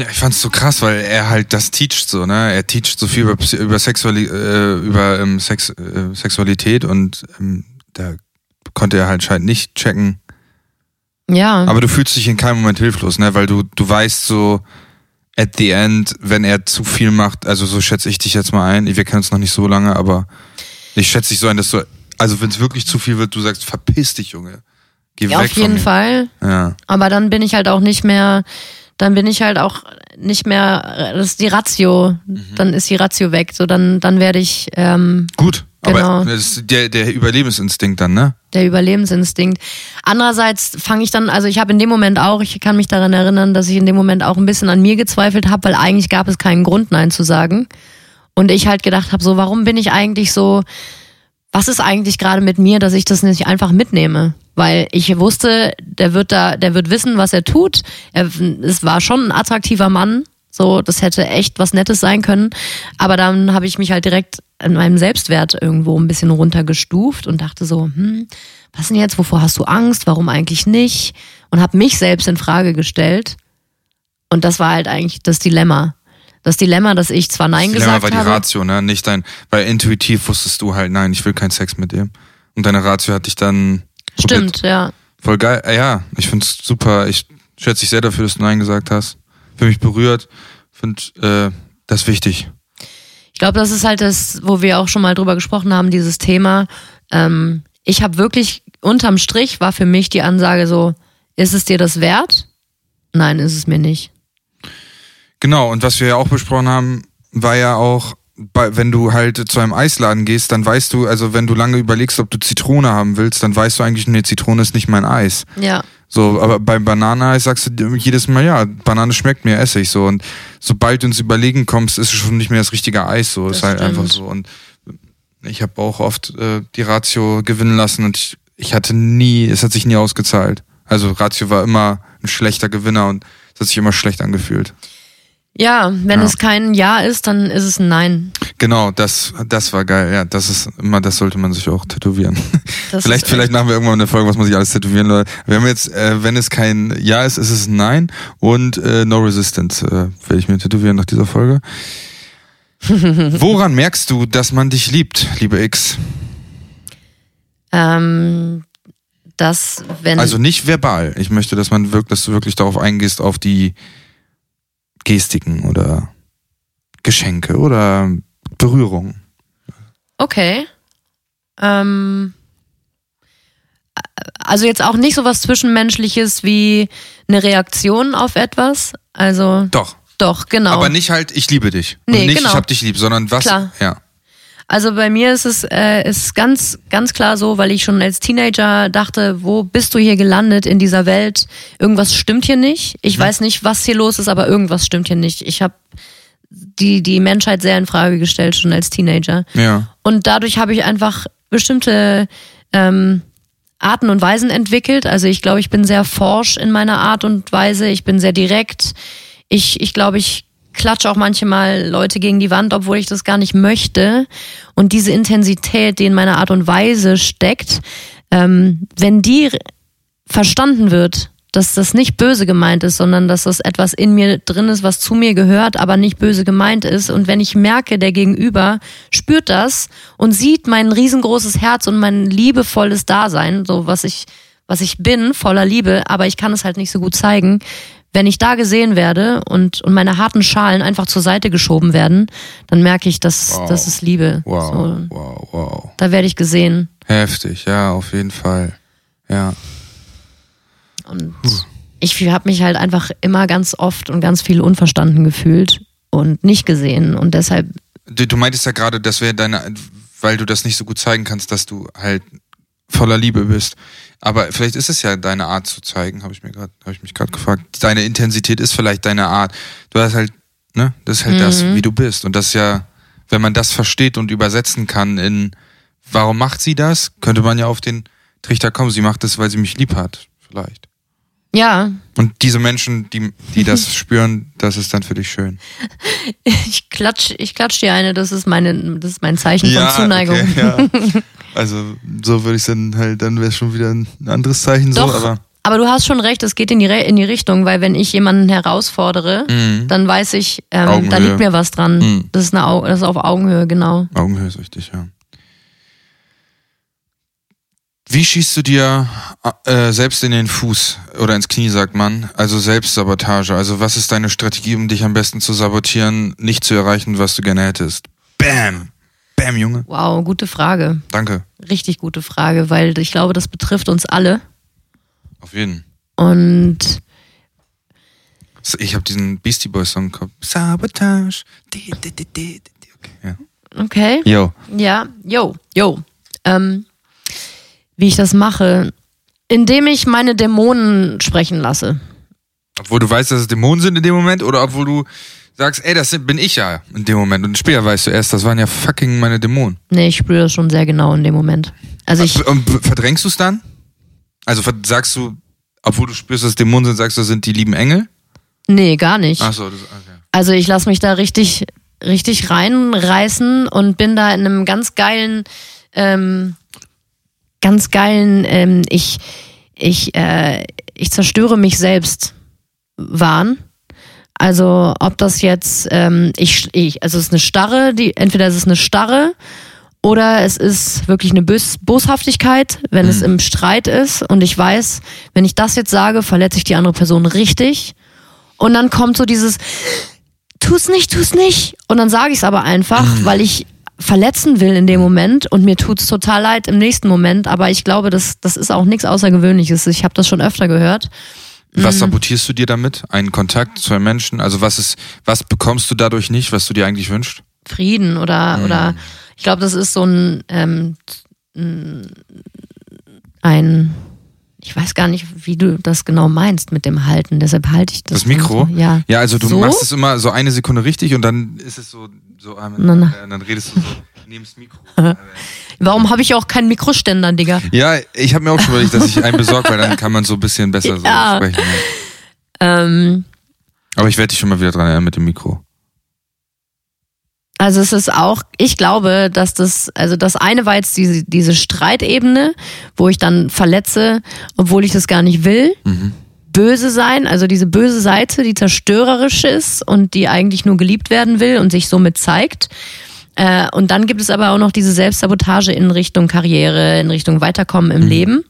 Ja, ich fand's so krass, weil er halt das teacht so, ne? Er teacht so viel über, über, Sexuali äh, über ähm, Sex äh, Sexualität und ähm, da konnte er halt halt nicht checken. ja. Aber du fühlst dich in keinem Moment hilflos, ne? Weil du, du weißt so, at the end, wenn er zu viel macht, also so schätze ich dich jetzt mal ein. Wir kennen uns noch nicht so lange, aber ich schätze dich so ein, dass du, also wenn es wirklich zu viel wird, du sagst, verpiss dich, Junge. Geh ja, weg auf jeden. Fall. Ja. Aber dann bin ich halt auch nicht mehr, dann bin ich halt auch nicht mehr, das ist die Ratio, Mhm. dann ist die Ratio weg. So, dann, dann werde ich ähm, Gut. Genau. Aber das ist der, der Überlebensinstinkt dann, ne? der Überlebensinstinkt. Andererseits fange ich dann, also ich habe in dem Moment auch, ich kann mich daran erinnern, dass ich in dem Moment auch ein bisschen an mir gezweifelt habe, weil eigentlich gab es keinen Grund, Nein zu sagen. Und ich halt gedacht habe, so, warum bin ich eigentlich so, was ist eigentlich gerade mit mir, dass ich das nicht einfach mitnehme? Weil ich wusste, der wird da, der wird wissen, was er tut. Er, es war schon ein attraktiver Mann. So, das hätte echt was Nettes sein können. Aber dann habe ich mich halt direkt an meinem Selbstwert irgendwo ein bisschen runtergestuft und dachte so, hm, was denn jetzt? Wovor hast du Angst? Warum eigentlich nicht? Und habe mich selbst in Frage gestellt. Und das war halt eigentlich das Dilemma. Das Dilemma, dass ich zwar Nein Das Dilemma gesagt war die. Ratio, ne? Nicht dein, weil intuitiv wusstest du halt, nein, ich will keinen Sex mit dem. Und deine Ratio hat dich dann. Stimmt, ja. Voll geil. Äh, Ja, ich find's super. Ich schätze dich sehr dafür, dass du Nein gesagt hast. Für mich berührt. Find äh, das wichtig. Ich glaube, das ist halt das, wo wir auch schon mal drüber gesprochen haben, dieses Thema. Ähm, ich habe wirklich, unterm Strich war für mich die Ansage so, ist es dir das wert? Nein, ist es mir nicht. Genau, und was wir ja auch besprochen haben, war ja auch, bei, wenn du halt zu einem Eisladen gehst, dann weißt du, also wenn du lange überlegst, ob du Zitrone haben willst, dann weißt du eigentlich, nee, Zitrone ist nicht mein Eis. Ja, So, aber beim Bananeneis sagst du jedes Mal, ja, Banane schmeckt mir, esse ich so. Und sobald du ins Überlegen kommst, ist es schon nicht mehr das richtige Eis so. Das ist halt stimmt. einfach so. Und ich habe auch oft äh, die Ratio gewinnen lassen und ich, ich hatte nie, es hat sich nie ausgezahlt. Also Ratio war immer ein schlechter Gewinner und es hat sich immer schlecht angefühlt. Ja wenn Ja. es kein Ja ist, dann ist es ein Nein. Genau, das, das war geil. Ja, das ist immer, das sollte man sich auch tätowieren. Das vielleicht, vielleicht machen wir irgendwann eine Folge, was man sich alles tätowieren soll. Wir haben jetzt, äh, wenn es kein Ja ist, ist es ein Nein und äh, No Resistance äh, werde ich mir tätowieren nach dieser Folge. Woran merkst du, dass man dich liebt, liebe X? Ähm, dass, wenn. Also nicht verbal. Ich möchte, dass man wirkt, dass du wirklich darauf eingehst, auf die Gestiken oder Geschenke oder Berührung. Okay. Ähm, also jetzt auch nicht so was Zwischenmenschliches wie eine Reaktion auf etwas. Also Doch. doch, genau. Aber nicht halt, ich liebe dich. Nee, und nicht, genau. ich hab dich lieb, sondern was? Klar. Ja. Also bei mir ist es äh, ist ganz ganz klar so, weil ich schon als Teenager dachte, wo bist du hier gelandet in dieser Welt? Irgendwas stimmt hier nicht. Ich Mhm. weiß nicht, was hier los ist, aber irgendwas stimmt hier nicht. Ich habe die die Menschheit sehr in Frage gestellt schon als Teenager. Ja. Und dadurch habe ich einfach bestimmte ähm, Arten und Weisen entwickelt. Also ich glaube, ich bin sehr forsch in meiner Art und Weise. Ich bin sehr direkt. Ich, ich glaube, ich klatsche auch manchmal Leute gegen die Wand, obwohl ich das gar nicht möchte. Und diese Intensität, die in meiner Art und Weise steckt, ähm, wenn die verstanden wird, dass das nicht böse gemeint ist, sondern dass das etwas in mir drin ist, was zu mir gehört, aber nicht böse gemeint ist. Und wenn ich merke, der Gegenüber spürt das und sieht mein riesengroßes Herz und mein liebevolles Dasein, so was ich, was ich bin, voller Liebe, aber ich kann es halt nicht so gut zeigen. Wenn ich da gesehen werde und, und meine harten Schalen einfach zur Seite geschoben werden, dann merke ich, dass Wow. das ist Liebe. Wow, So, wow, wow. da werde ich gesehen. Heftig, ja, auf jeden Fall. Ja. Und ich habe mich halt einfach immer ganz oft und ganz viel unverstanden gefühlt und nicht gesehen. Und deshalb, Du, du meintest ja gerade, das wäre deine, weil du das nicht so gut zeigen kannst, dass du halt voller Liebe bist. Aber vielleicht ist es ja deine Art zu zeigen, habe ich mir gerade, habe ich mich gerade gefragt. Deine Intensität ist vielleicht deine Art. Du hast halt, ne, das ist halt das, wie du bist. Und das ist ja, wenn man das versteht und übersetzen kann in, warum macht sie das, könnte man ja auf den Trichter kommen. Sie macht das, weil sie mich lieb hat, vielleicht. Ja, Und diese Menschen, die, die das spüren, das ist dann für dich schön. ich klatsch, ich klatsch dir eine, das ist meine, das ist mein Zeichen von Zuneigung. okay, ja. Also so würde ich dann halt, dann wäre es schon wieder ein anderes Zeichen so, Doch, aber aber du hast schon recht, es geht in die, Re in die Richtung, weil wenn ich jemanden herausfordere, dann weiß ich, ähm, da Mhm. Liegt mir was dran. Mhm. Das, ist eine Au das ist auf Augenhöhe, genau. Augenhöhe ist richtig, ja. Wie schießt du dir äh, selbst in den Fuß oder ins Knie, sagt man? Also Selbstsabotage. Also was ist deine Strategie, um dich am besten zu sabotieren, nicht zu erreichen, was du gerne hättest? Bam! Bam, Junge. Wow, gute Frage. Danke. Richtig gute Frage, weil ich glaube, das betrifft uns alle. Auf jeden. Und Ich habe diesen Beastie Boys Song gehabt. Sabotage. Okay, ja. okay. Yo. Ja, yo, yo. Ähm, wie ich das mache, indem ich meine Dämonen sprechen lasse. Obwohl du weißt, dass es Dämonen sind in dem Moment oder obwohl du sagst, ey, das bin ich ja in dem Moment. Und später weißt du erst, das waren ja fucking meine Dämonen. Nee, ich spüre das schon sehr genau in dem Moment. Also ich, Und verdrängst du es dann? Also sagst du, obwohl du spürst, dass es Dämonen sind, sagst du, das sind die lieben Engel? nee, gar nicht. Achso, das, okay. Also ich lasse mich da richtig, richtig reinreißen und bin da in einem ganz geilen, ähm, ganz geilen, ähm, ich, ich, äh, ich zerstöre mich selbst Wahn. Also ob das jetzt, ähm, ich, ich, also es ist eine Starre, die, entweder es ist eine Starre oder es ist wirklich eine Bös Boshaftigkeit, wenn es im Streit ist und ich weiß, wenn ich das jetzt sage, verletze ich die andere Person richtig. Und dann kommt so dieses, tu's nicht, tu's nicht. Und dann sage ich es aber einfach, weil ich verletzen will in dem Moment und mir tut's total leid im nächsten Moment. Aber ich glaube, das, das ist auch nichts Außergewöhnliches. Ich habe das schon öfter gehört. Was Mhm. sabotierst du dir damit? Einen Kontakt zu einem Menschen? Also was ist, was bekommst du dadurch nicht, was du dir eigentlich wünschst? Frieden oder, oder ich glaube, das ist so ein, ähm, ein, ich weiß gar nicht, wie du das genau meinst mit dem Halten. Deshalb halte ich das. Das Mikro? So. Ja. Ja, also du So? machst es immer so eine Sekunde richtig und dann ist es so, so Na, na. äh, dann redest du so neben das Mikro. Warum habe ich auch keinen Mikroständer, Digga? ja, ich habe mir auch schon überlegt, dass ich einen besorge, weil dann kann man so ein bisschen besser so Ja. sprechen. Ähm, Aber ich werde dich schon mal wieder dran erinnern mit dem Mikro. Also es ist auch, ich glaube, dass das, also das eine war jetzt diese, diese Streitebene, wo ich dann verletze, obwohl ich das gar nicht will. Böse sein, also diese böse Seite, die zerstörerisch ist und die eigentlich nur geliebt werden will und sich somit zeigt. Äh, und dann gibt es aber auch noch diese Selbstsabotage in Richtung Karriere, in Richtung Weiterkommen im Leben,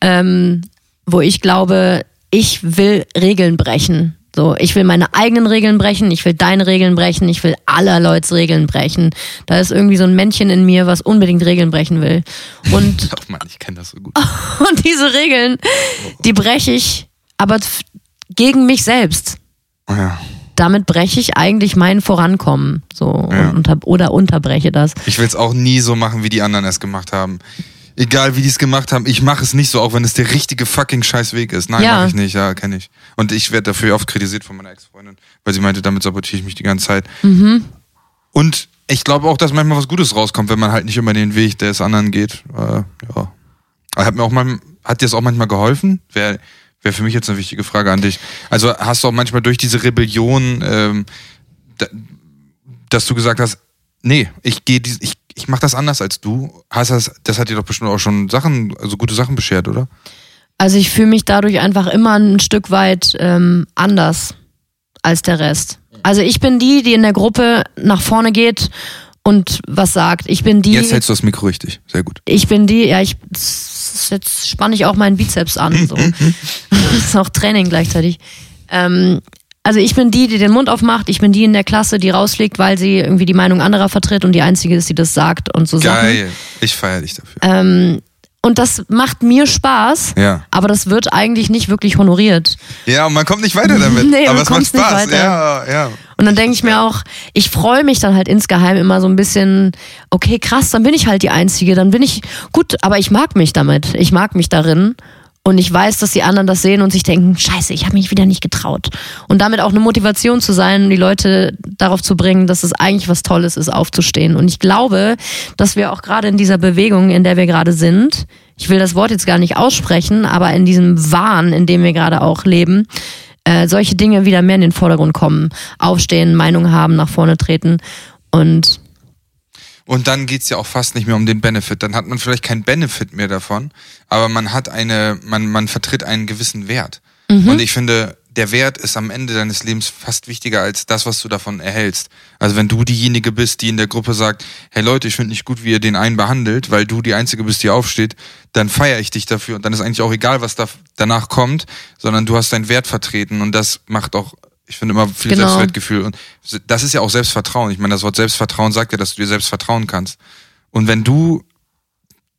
ähm, wo ich glaube, ich will Regeln brechen. So, ich will meine eigenen Regeln brechen, ich will deine Regeln brechen, ich will aller Leute's Regeln brechen. Da ist irgendwie so ein Männchen in mir, was unbedingt Regeln brechen will. Und, Ach man, ich kenne das so gut. und diese Regeln, die breche ich, aber gegen mich selbst. Ja. Damit breche ich eigentlich mein Vorankommen. So, Ja. und unter, oder unterbreche das. Ich will es auch nie so machen, wie die anderen es gemacht haben. Egal wie die es gemacht haben, ich mache es nicht so, auch wenn es der richtige fucking Scheißweg ist. Nein, Ja. mache ich nicht, ja, kenne ich. Und ich werde dafür oft kritisiert von meiner Ex-Freundin, weil sie meinte, damit sabotiere ich mich die ganze Zeit. Und ich glaube auch, dass manchmal was Gutes rauskommt, wenn man halt nicht immer den Weg des anderen geht. Äh, ja. Hat mir auch mal, hat dir das auch manchmal geholfen? Wäre wär für mich jetzt eine wichtige Frage an dich. Also hast du auch manchmal durch diese Rebellion, ähm, da, dass du gesagt hast, nee, ich gehe, ich, ich mache das anders als du. Hast das, das hat dir doch bestimmt auch schon Sachen, also gute Sachen beschert, oder? Also ich fühle mich dadurch einfach immer ein Stück weit ähm, anders als der Rest. Also ich bin die, die in der Gruppe nach vorne geht und was sagt. Ich bin die, Jetzt hältst du das Mikro richtig, sehr gut. ich bin die, ja, ich jetzt spanne ich auch meinen Bizeps an. So. das ist auch Training gleichzeitig. Ähm, also ich bin die, die den Mund aufmacht. Ich bin die in der Klasse, die rausfliegt, weil sie irgendwie die Meinung anderer vertritt und die einzige ist, die das sagt und so Sachen. Geil, ich feiere dich dafür. Ähm, Und das macht mir Spaß, Ja. aber das wird eigentlich nicht wirklich honoriert. Ja, und man kommt nicht weiter damit. Nee, aber man es macht kommt nicht Spaß. weiter. Ja, ja. Und dann denke ich mir auch, ich freue mich dann halt insgeheim immer so ein bisschen, okay, krass, dann bin ich halt die Einzige, dann bin ich, gut, aber ich mag mich damit. Ich mag mich darin. Und ich weiß, dass die anderen das sehen und sich denken, scheiße, ich habe mich wieder nicht getraut. Und damit auch eine Motivation zu sein, die Leute darauf zu bringen, dass es eigentlich was Tolles ist, aufzustehen. Und ich glaube, dass wir auch gerade in dieser Bewegung, in der wir gerade sind, ich will das Wort jetzt gar nicht aussprechen, aber in diesem Wahn, in dem wir gerade auch leben, äh, solche Dinge wieder mehr in den Vordergrund kommen. Aufstehen, Meinung haben, nach vorne treten. Und Und dann geht's ja auch fast nicht mehr um den Benefit. Dann hat man vielleicht keinen Benefit mehr davon, aber man hat eine, man, man vertritt einen gewissen Wert. Und ich finde, der Wert ist am Ende deines Lebens fast wichtiger als das, was du davon erhältst. Also wenn du diejenige bist, die in der Gruppe sagt, hey Leute, ich finde nicht gut, wie ihr den einen behandelt, weil du die Einzige bist, die aufsteht, dann feiere ich dich dafür und dann ist eigentlich auch egal, was da danach kommt, sondern du hast deinen Wert vertreten und das macht auch, ich finde immer viel Genau. Selbstwertgefühl und das ist ja auch Selbstvertrauen. Ich meine, das Wort Selbstvertrauen sagt ja, dass du dir selbst vertrauen kannst. Und wenn du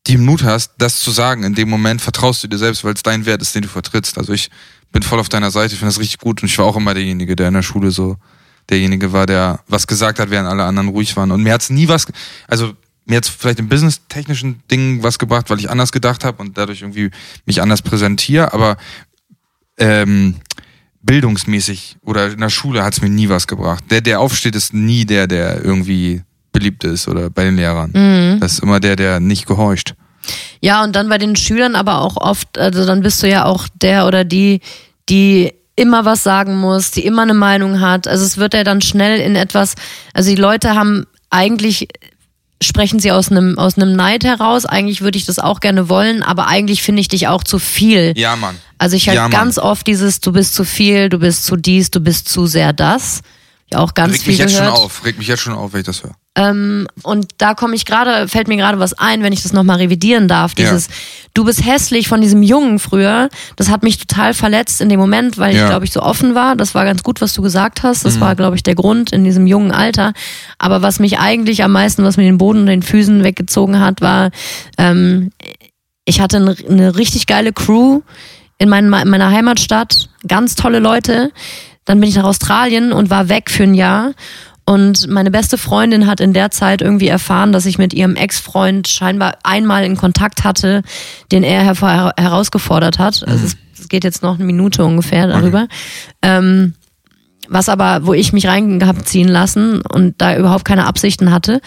die Mut hast, das zu sagen, in dem Moment vertraust du dir selbst, weil es dein Wert ist, den du vertrittst. Also ich bin voll auf deiner Seite, ich finde das richtig gut und ich war auch immer derjenige, der in der Schule so derjenige war, der was gesagt hat, während alle anderen ruhig waren. Und mir hat's nie was, also mir hat's vielleicht im business-technischen Ding was gebracht, weil ich anders gedacht habe und dadurch irgendwie mich anders präsentiere, aber ähm, bildungsmäßig oder in der Schule hat's mir nie was gebracht. Der, der aufsteht, ist nie der, der irgendwie beliebt ist oder bei den Lehrern. Das ist immer der, der nicht gehorcht. Ja, und dann bei den Schülern aber auch oft, also dann bist du ja auch der oder die, die immer was sagen muss, die immer eine Meinung hat. Also es wird ja dann schnell in etwas, also die Leute haben eigentlich sprechen sie aus einem aus einem Neid heraus. Eigentlich würde ich das auch gerne wollen, aber eigentlich finde ich dich auch zu viel. Ja, Mann. Also ich halt Ja, ganz oft dieses, du bist zu viel, du bist zu dies, du bist zu sehr das. Ja, auch ganz Regt viel mich jetzt gehört. schon auf. Regt mich jetzt schon auf, wenn ich das höre. Ähm, und da komme ich gerade, fällt mir gerade was ein, wenn ich das nochmal revidieren darf. Dieses, du bist hässlich von diesem Jungen früher. Das hat mich total verletzt in dem Moment, weil ich, Ja. Mhm. glaube ich, so offen war. Das war ganz gut, was du gesagt hast. Das war, glaube ich, der Grund in diesem jungen Alter. Aber was mich eigentlich am meisten, was mir den Boden und den Füßen weggezogen hat, war, ähm, ich hatte eine, eine richtig geile Crew in, mein, in meiner Heimatstadt. Ganz tolle Leute. Dann bin ich nach Australien und war weg für ein Jahr. Und meine beste Freundin hat in der Zeit irgendwie erfahren, dass ich mit ihrem Ex-Freund scheinbar einmal in Kontakt hatte, den er hervor, herausgefordert hat. Also es, es geht jetzt noch eine Minute ungefähr darüber. Ähm, was aber, wo ich mich reingehabt ziehen lassen und da überhaupt keine Absichten hatte.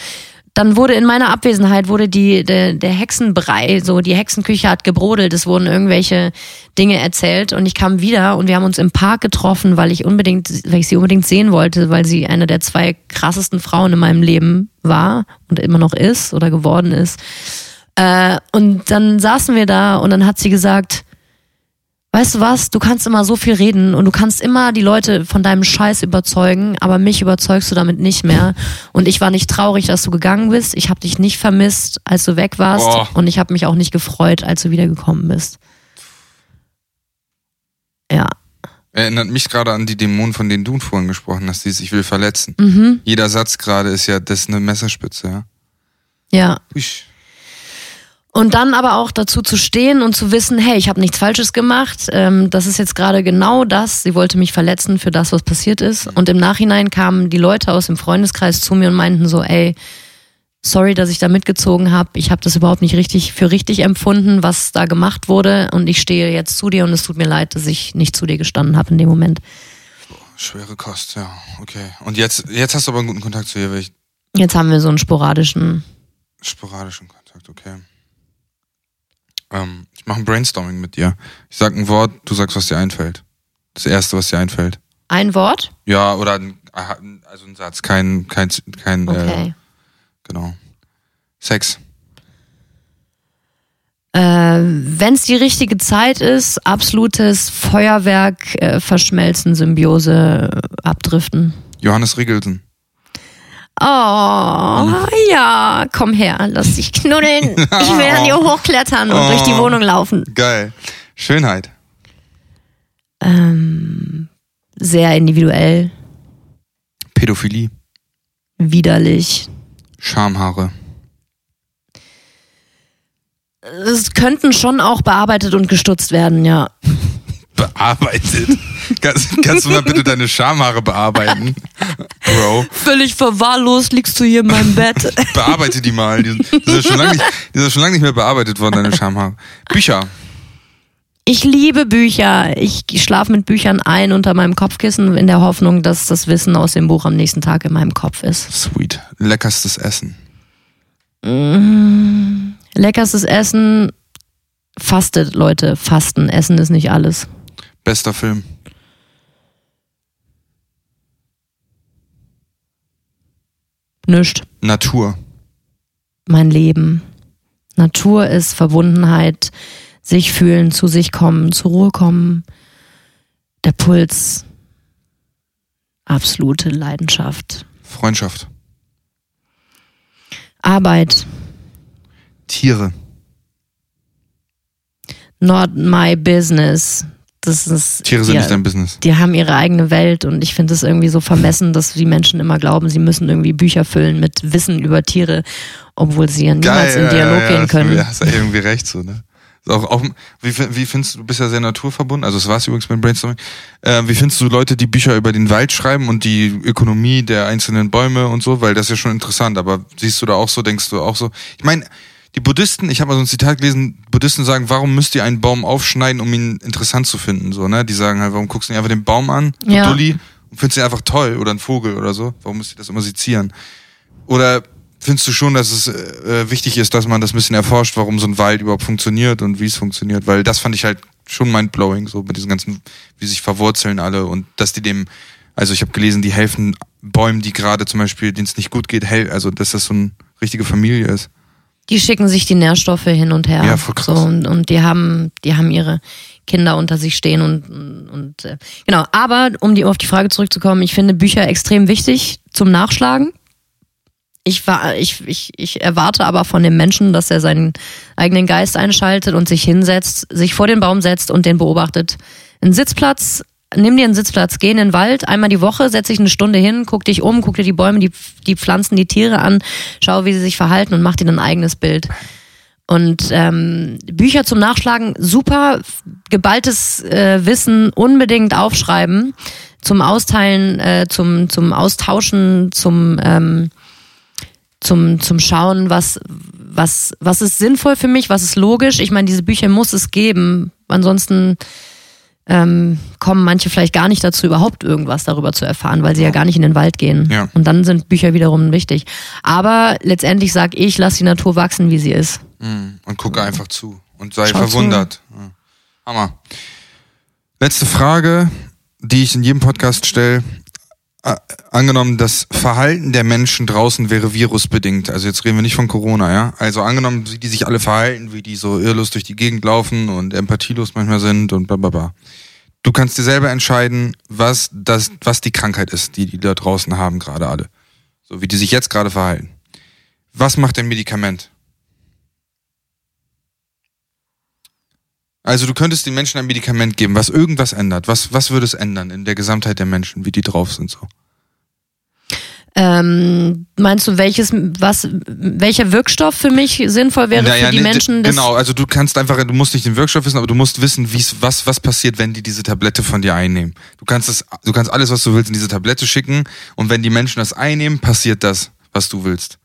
Dann wurde in meiner Abwesenheit wurde die der, der Hexenbrei, so die Hexenküche hat gebrodelt, es wurden irgendwelche Dinge erzählt und ich kam wieder und wir haben uns im Park getroffen, weil ich unbedingt, weil ich sie unbedingt sehen wollte, weil sie eine der zwei krassesten Frauen in meinem Leben war und immer noch ist oder geworden ist. Äh, und dann saßen wir da und dann hat sie gesagt, weißt du was, du kannst immer so viel reden und du kannst immer die Leute von deinem Scheiß überzeugen, aber mich überzeugst du damit nicht mehr. Und ich war nicht traurig, dass du gegangen bist. Ich habe dich nicht vermisst, als du weg warst. Boah. Und ich habe mich auch nicht gefreut, als du wiedergekommen bist. Ja. Erinnert mich gerade an die Dämonen, von denen du vorhin gesprochen hast, dieses Ich will verletzen. Mhm. Jeder Satz gerade ist ja, das ist eine Messerspitze, ja. Ja. Uisch. Und dann aber auch dazu zu stehen und zu wissen, hey, ich habe nichts Falsches gemacht. Ähm, das ist jetzt gerade genau das. Sie wollte mich verletzen für das, was passiert ist. Und im Nachhinein kamen die Leute aus dem Freundeskreis zu mir und meinten so, ey, sorry, dass ich da mitgezogen habe. Ich habe das überhaupt nicht richtig für richtig empfunden, was da gemacht wurde. Und ich stehe jetzt zu dir und es tut mir leid, dass ich nicht zu dir gestanden habe in dem Moment. Schwere Kost, ja, okay. Und jetzt, jetzt hast du aber einen guten Kontakt zu ihr, welch Jetzt haben wir so einen sporadischen. sporadischen Kontakt, okay. Ähm, ich mache ein Brainstorming mit dir. Ich sag ein Wort, du sagst, was dir einfällt. Das erste, was dir einfällt. Ein Wort? Ja, oder ein, also ein Satz, kein, kein, kein, äh, Okay. genau. Sex. Äh, Wenn es die richtige Zeit ist, absolutes Feuerwerk, äh, verschmelzen, Symbiose, äh, abdriften. Johannes Riegelsen. Oh, ja, komm her, lass dich knuddeln. Ich will an dir hochklettern und durch die Wohnung laufen. Geil. Schönheit. Ähm, sehr individuell, Pädophilie. widerlich, Schamhaare. Es könnten schon auch bearbeitet und gestutzt werden, ja. Bearbeitet? kannst, kannst du mal bitte deine Schamhaare bearbeiten? Bro. Völlig verwahrlost liegst du hier in meinem Bett. Bearbeite die mal. Die, die, sind schon lange nicht, die sind schon lange nicht mehr bearbeitet worden, deine Schamhaare. Bücher. Ich liebe Bücher. Ich schlafe mit Büchern ein unter meinem Kopfkissen in der Hoffnung, dass das Wissen aus dem Buch am nächsten Tag in meinem Kopf ist. Sweet. Leckerstes Essen. Mmh. Leckerstes Essen. Fastet, Leute. Fasten. Essen ist nicht alles. Bester Film. Nischt. Natur. Mein Leben. Natur ist Verbundenheit, sich fühlen, zu sich kommen, zur Ruhe kommen. Der Puls. Absolute Leidenschaft. Freundschaft. Arbeit. Tiere. Not my business. Das ist, Tiere sind die, nicht dein Business. Die haben ihre eigene Welt und ich finde es irgendwie so vermessen, dass die Menschen immer glauben, sie müssen irgendwie Bücher füllen mit Wissen über Tiere, obwohl sie ja niemals Geil, in Dialog ja, gehen ja, können. Du hast ja irgendwie recht so, ne? Auch, auch, wie, wie findest du, du bist ja sehr naturverbunden, also das war's übrigens mit Brainstorming. Äh, wie findest du Leute, die Bücher über den Wald schreiben und die Ökonomie der einzelnen Bäume und so, weil das ist ja schon interessant, aber siehst du da auch so, denkst du auch so? Ich meine, die Buddhisten, ich habe mal so ein Zitat gelesen, Buddhisten sagen, warum müsst ihr einen Baum aufschneiden, um ihn interessant zu finden? So, ne? Die sagen halt, warum guckst du nicht einfach den Baum an, du Ja. Dulli, und findest ihn einfach toll oder einen Vogel oder so? Warum müsst ihr das immer sezieren? Oder findest du schon, dass es äh, wichtig ist, dass man das ein bisschen erforscht, warum so ein Wald überhaupt funktioniert und wie es funktioniert? Weil das fand ich halt schon mindblowing, so mit diesen ganzen, wie sich verwurzeln alle und dass die dem, also ich habe gelesen, die helfen Bäumen, die gerade zum Beispiel, denen es nicht gut geht, hel also dass das so eine richtige Familie ist. Die schicken sich die Nährstoffe hin und her. Ja, voll krass. So, und, und die haben, die haben ihre Kinder unter sich stehen und, und äh, genau. Aber um die, auf die Frage zurückzukommen, ich finde Bücher extrem wichtig zum Nachschlagen. Ich, war, ich, ich, ich erwarte aber von dem Menschen, dass er seinen eigenen Geist einschaltet und sich hinsetzt, sich vor den Baum setzt und den beobachtet. Ein Sitzplatz, nimm dir einen Sitzplatz, geh in den Wald, einmal die Woche, setz dich eine Stunde hin, guck dich um, guck dir die Bäume, die, die Pflanzen, die Tiere an, schau, wie sie sich verhalten und mach dir ein eigenes Bild. Und ähm, Bücher zum Nachschlagen, super geballtes äh, Wissen, unbedingt aufschreiben, zum Austeilen, äh, zum, zum Austauschen, zum, ähm, zum, zum Schauen, was, was, was ist sinnvoll für mich, was ist logisch. Ich meine, diese Bücher muss es geben. Ansonsten ähm, kommen manche vielleicht gar nicht dazu, überhaupt irgendwas darüber zu erfahren, weil sie ja gar nicht in den Wald gehen. Ja. Und dann sind Bücher wiederum wichtig. Aber letztendlich sag ich, lass die Natur wachsen, wie sie ist. Mm, Und gucke einfach zu und sei Schau verwundert. Ja. Hammer. Letzte Frage, die ich in jedem Podcast stelle. Angenommen, das Verhalten der Menschen draußen wäre virusbedingt. Also jetzt reden wir nicht von Corona, ja. Also angenommen, wie die sich alle verhalten, wie die so irrlos durch die Gegend laufen und empathielos manchmal sind und bla bla bla. Du kannst dir selber entscheiden, was das, was die Krankheit ist, die die da draußen haben gerade alle. So wie die sich jetzt gerade verhalten. Was macht ein Medikament? Also du könntest den Menschen ein Medikament geben, was irgendwas ändert. Was, was würde es ändern in der Gesamtheit der Menschen, wie die drauf sind so? Ähm, meinst du, welches, was, welcher Wirkstoff für mich sinnvoll wäre Naja, für die nee, Menschen? genau, also du kannst einfach, du musst nicht den Wirkstoff wissen, aber du musst wissen, wie's, was, was passiert, wenn die diese Tablette von dir einnehmen. Du kannst es, du kannst alles, was du willst, in diese Tablette schicken und wenn die Menschen das einnehmen, passiert das, was du willst.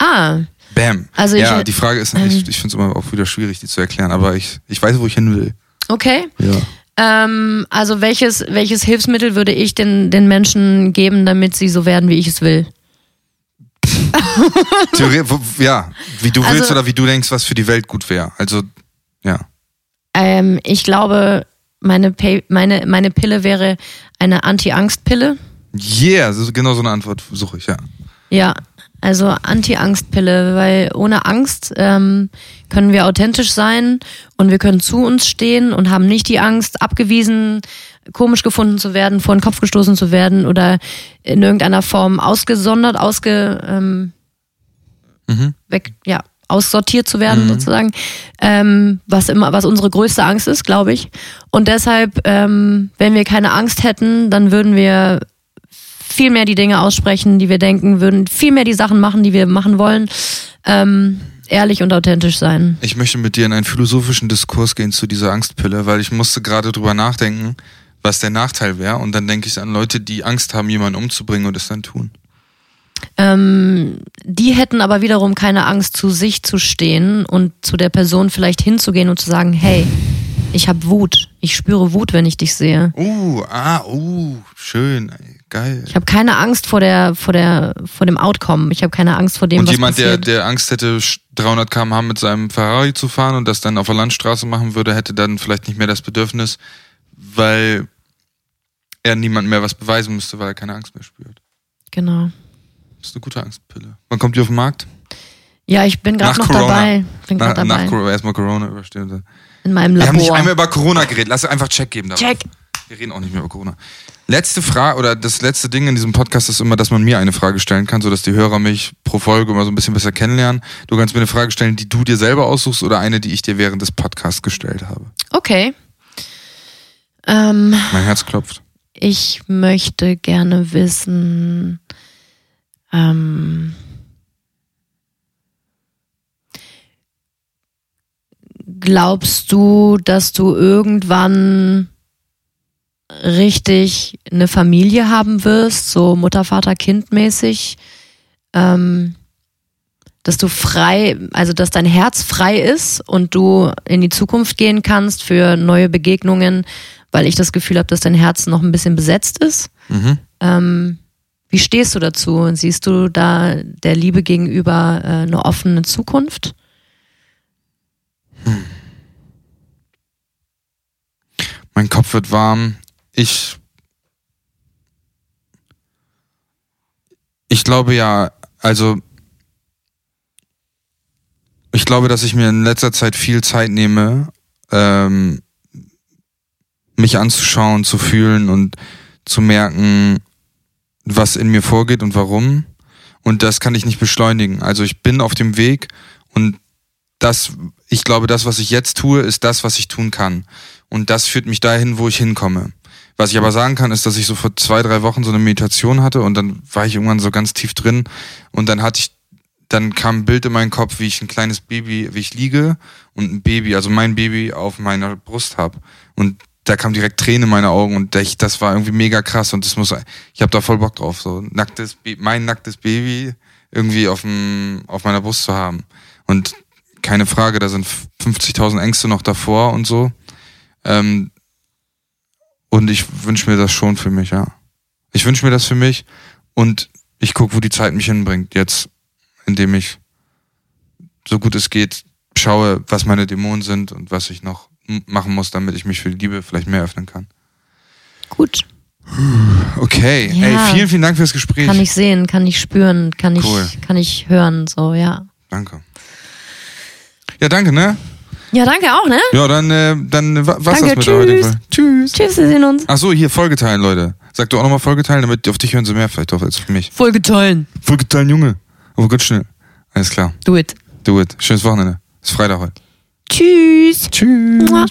Ah, Bam. Also ja, ich- die Frage ist, ich, ich finde es immer auch wieder schwierig, die zu erklären, aber ich, ich weiß, wo ich hin will. okay. Ja. Ähm, also welches, welches Hilfsmittel würde ich den, den Menschen geben, damit sie so werden, wie ich es will? Theorie, ja, wie du Also- willst oder wie du denkst, was für die Welt gut wäre. Also, ja. Ähm, ich glaube, meine, meine, meine Pille wäre eine Anti-Angst-Pille. Yeah, genau so eine Antwort suche ich, ja. Ja, also Anti-Angst-Pille, weil ohne Angst ähm, können wir authentisch sein und wir können zu uns stehen und haben nicht die Angst, abgewiesen, komisch gefunden zu werden, vor den Kopf gestoßen zu werden oder in irgendeiner Form ausgesondert, ausge, ähm, Mhm. weg, ja, aussortiert zu werden sozusagen, ähm, was immer, was unsere größte Angst ist, glaube ich. Und deshalb, ähm, wenn wir keine Angst hätten, dann würden wir viel mehr die Dinge aussprechen, die wir denken, würden viel mehr die Sachen machen, die wir machen wollen. Ähm, ehrlich und authentisch sein. Ich möchte mit dir in einen philosophischen Diskurs gehen zu dieser Angstpille, weil ich musste gerade drüber nachdenken, was der Nachteil wäre. Und dann denke ich an Leute, die Angst haben, jemanden umzubringen und es dann tun. Ähm, die hätten aber wiederum keine Angst, zu sich zu stehen und zu der Person vielleicht hinzugehen und zu sagen, hey, ich habe Wut. Ich spüre Wut, wenn ich dich sehe. Uh, ah, uh, schön, geil. Ich habe keine Angst vor der, vor der, vor dem Outcome. Ich habe keine Angst vor dem, und was jemand, passiert. der Angst hätte, 300 km/h mit seinem Ferrari zu fahren und das dann auf der Landstraße machen würde, hätte dann vielleicht nicht mehr das Bedürfnis, weil er niemand mehr was beweisen müsste, weil er keine Angst mehr spürt. Genau. Das ist eine gute Angstpille. Wann kommt die auf den Markt? Ja, ich bin gerade noch Corona. dabei. Bin grad dabei. nach Corona, erstmal Corona überstehen. In meinem Wir haben nicht Labor. einmal über Corona geredet. Lass einfach Check geben. Darauf. Check. Wir reden auch nicht mehr über Corona. Letzte Frage oder das letzte Ding in diesem Podcast ist immer, dass man mir eine Frage stellen kann, sodass die Hörer mich pro Folge immer so ein bisschen besser kennenlernen. Du kannst mir eine Frage stellen, die du dir selber aussuchst oder eine, die ich dir während des Podcasts gestellt habe. Okay. Ähm, Mein Herz klopft. ich möchte gerne wissen, ähm, glaubst du, dass du irgendwann richtig eine Familie haben wirst, so Mutter, Vater, Kind mäßig? Ähm, dass du frei, also dass dein Herz frei ist und du in die Zukunft gehen kannst für neue Begegnungen, weil ich das Gefühl habe, dass dein Herz noch ein bisschen besetzt ist. Mhm. Ähm, wie stehst du dazu? Und siehst du da der Liebe gegenüber äh, eine offene Zukunft? Mein Kopf wird warm. Ich. Ich glaube ja, also. Ich glaube, dass ich mir in letzter Zeit viel Zeit nehme, ähm, mich anzuschauen, zu fühlen und zu merken, was in mir vorgeht und warum. Und das kann ich nicht beschleunigen. Also ich bin auf dem Weg und das, ich glaube, das, was ich jetzt tue, ist das, was ich tun kann. Und das führt mich dahin, wo ich hinkomme. Was ich aber sagen kann, ist, dass ich so vor zwei, drei Wochen so eine Meditation hatte und dann war ich irgendwann so ganz tief drin und dann hatte ich, dann kam ein Bild in meinen Kopf, wie ich ein kleines Baby, wie ich liege und ein Baby, also mein Baby auf meiner Brust hab und da kam direkt Tränen in meine Augen und ich, das war irgendwie mega krass und das muss, ich habe da voll Bock drauf, so nacktes, mein nacktes Baby irgendwie auf dem, auf meiner Brust zu haben und keine Frage, da sind 50.000 Ängste noch davor und so. Ähm, und ich wünsche mir das schon für mich, ja. Ich wünsche mir das für mich und ich gucke, wo die Zeit mich hinbringt. Jetzt, indem ich so gut es geht schaue, was meine Dämonen sind und was ich noch machen muss, damit ich mich für die Liebe vielleicht mehr öffnen kann. Gut. Okay, Ja. ey, vielen, vielen Dank fürs Gespräch. Kann ich sehen, kann ich spüren, kann ich, Cool. kann ich hören, so, ja. Danke. Ja, danke, ne? Ja, danke auch, ne? Ja, dann, äh, dann wa- was Danke, das mit tschüss. Folge. Tschüss. Tschüss, wir sehen uns. Ach so, hier Folge teilen, Leute. Sag du auch nochmal Folge teilen, damit auf dich hören sie mehr vielleicht auch als auf mich. Folge teilen. Folge teilen, Junge. Aber ganz schnell. Alles klar. Do it. Do it. Schönes Wochenende. Ist Freitag heute. Tschüss. Tschüss. Mua.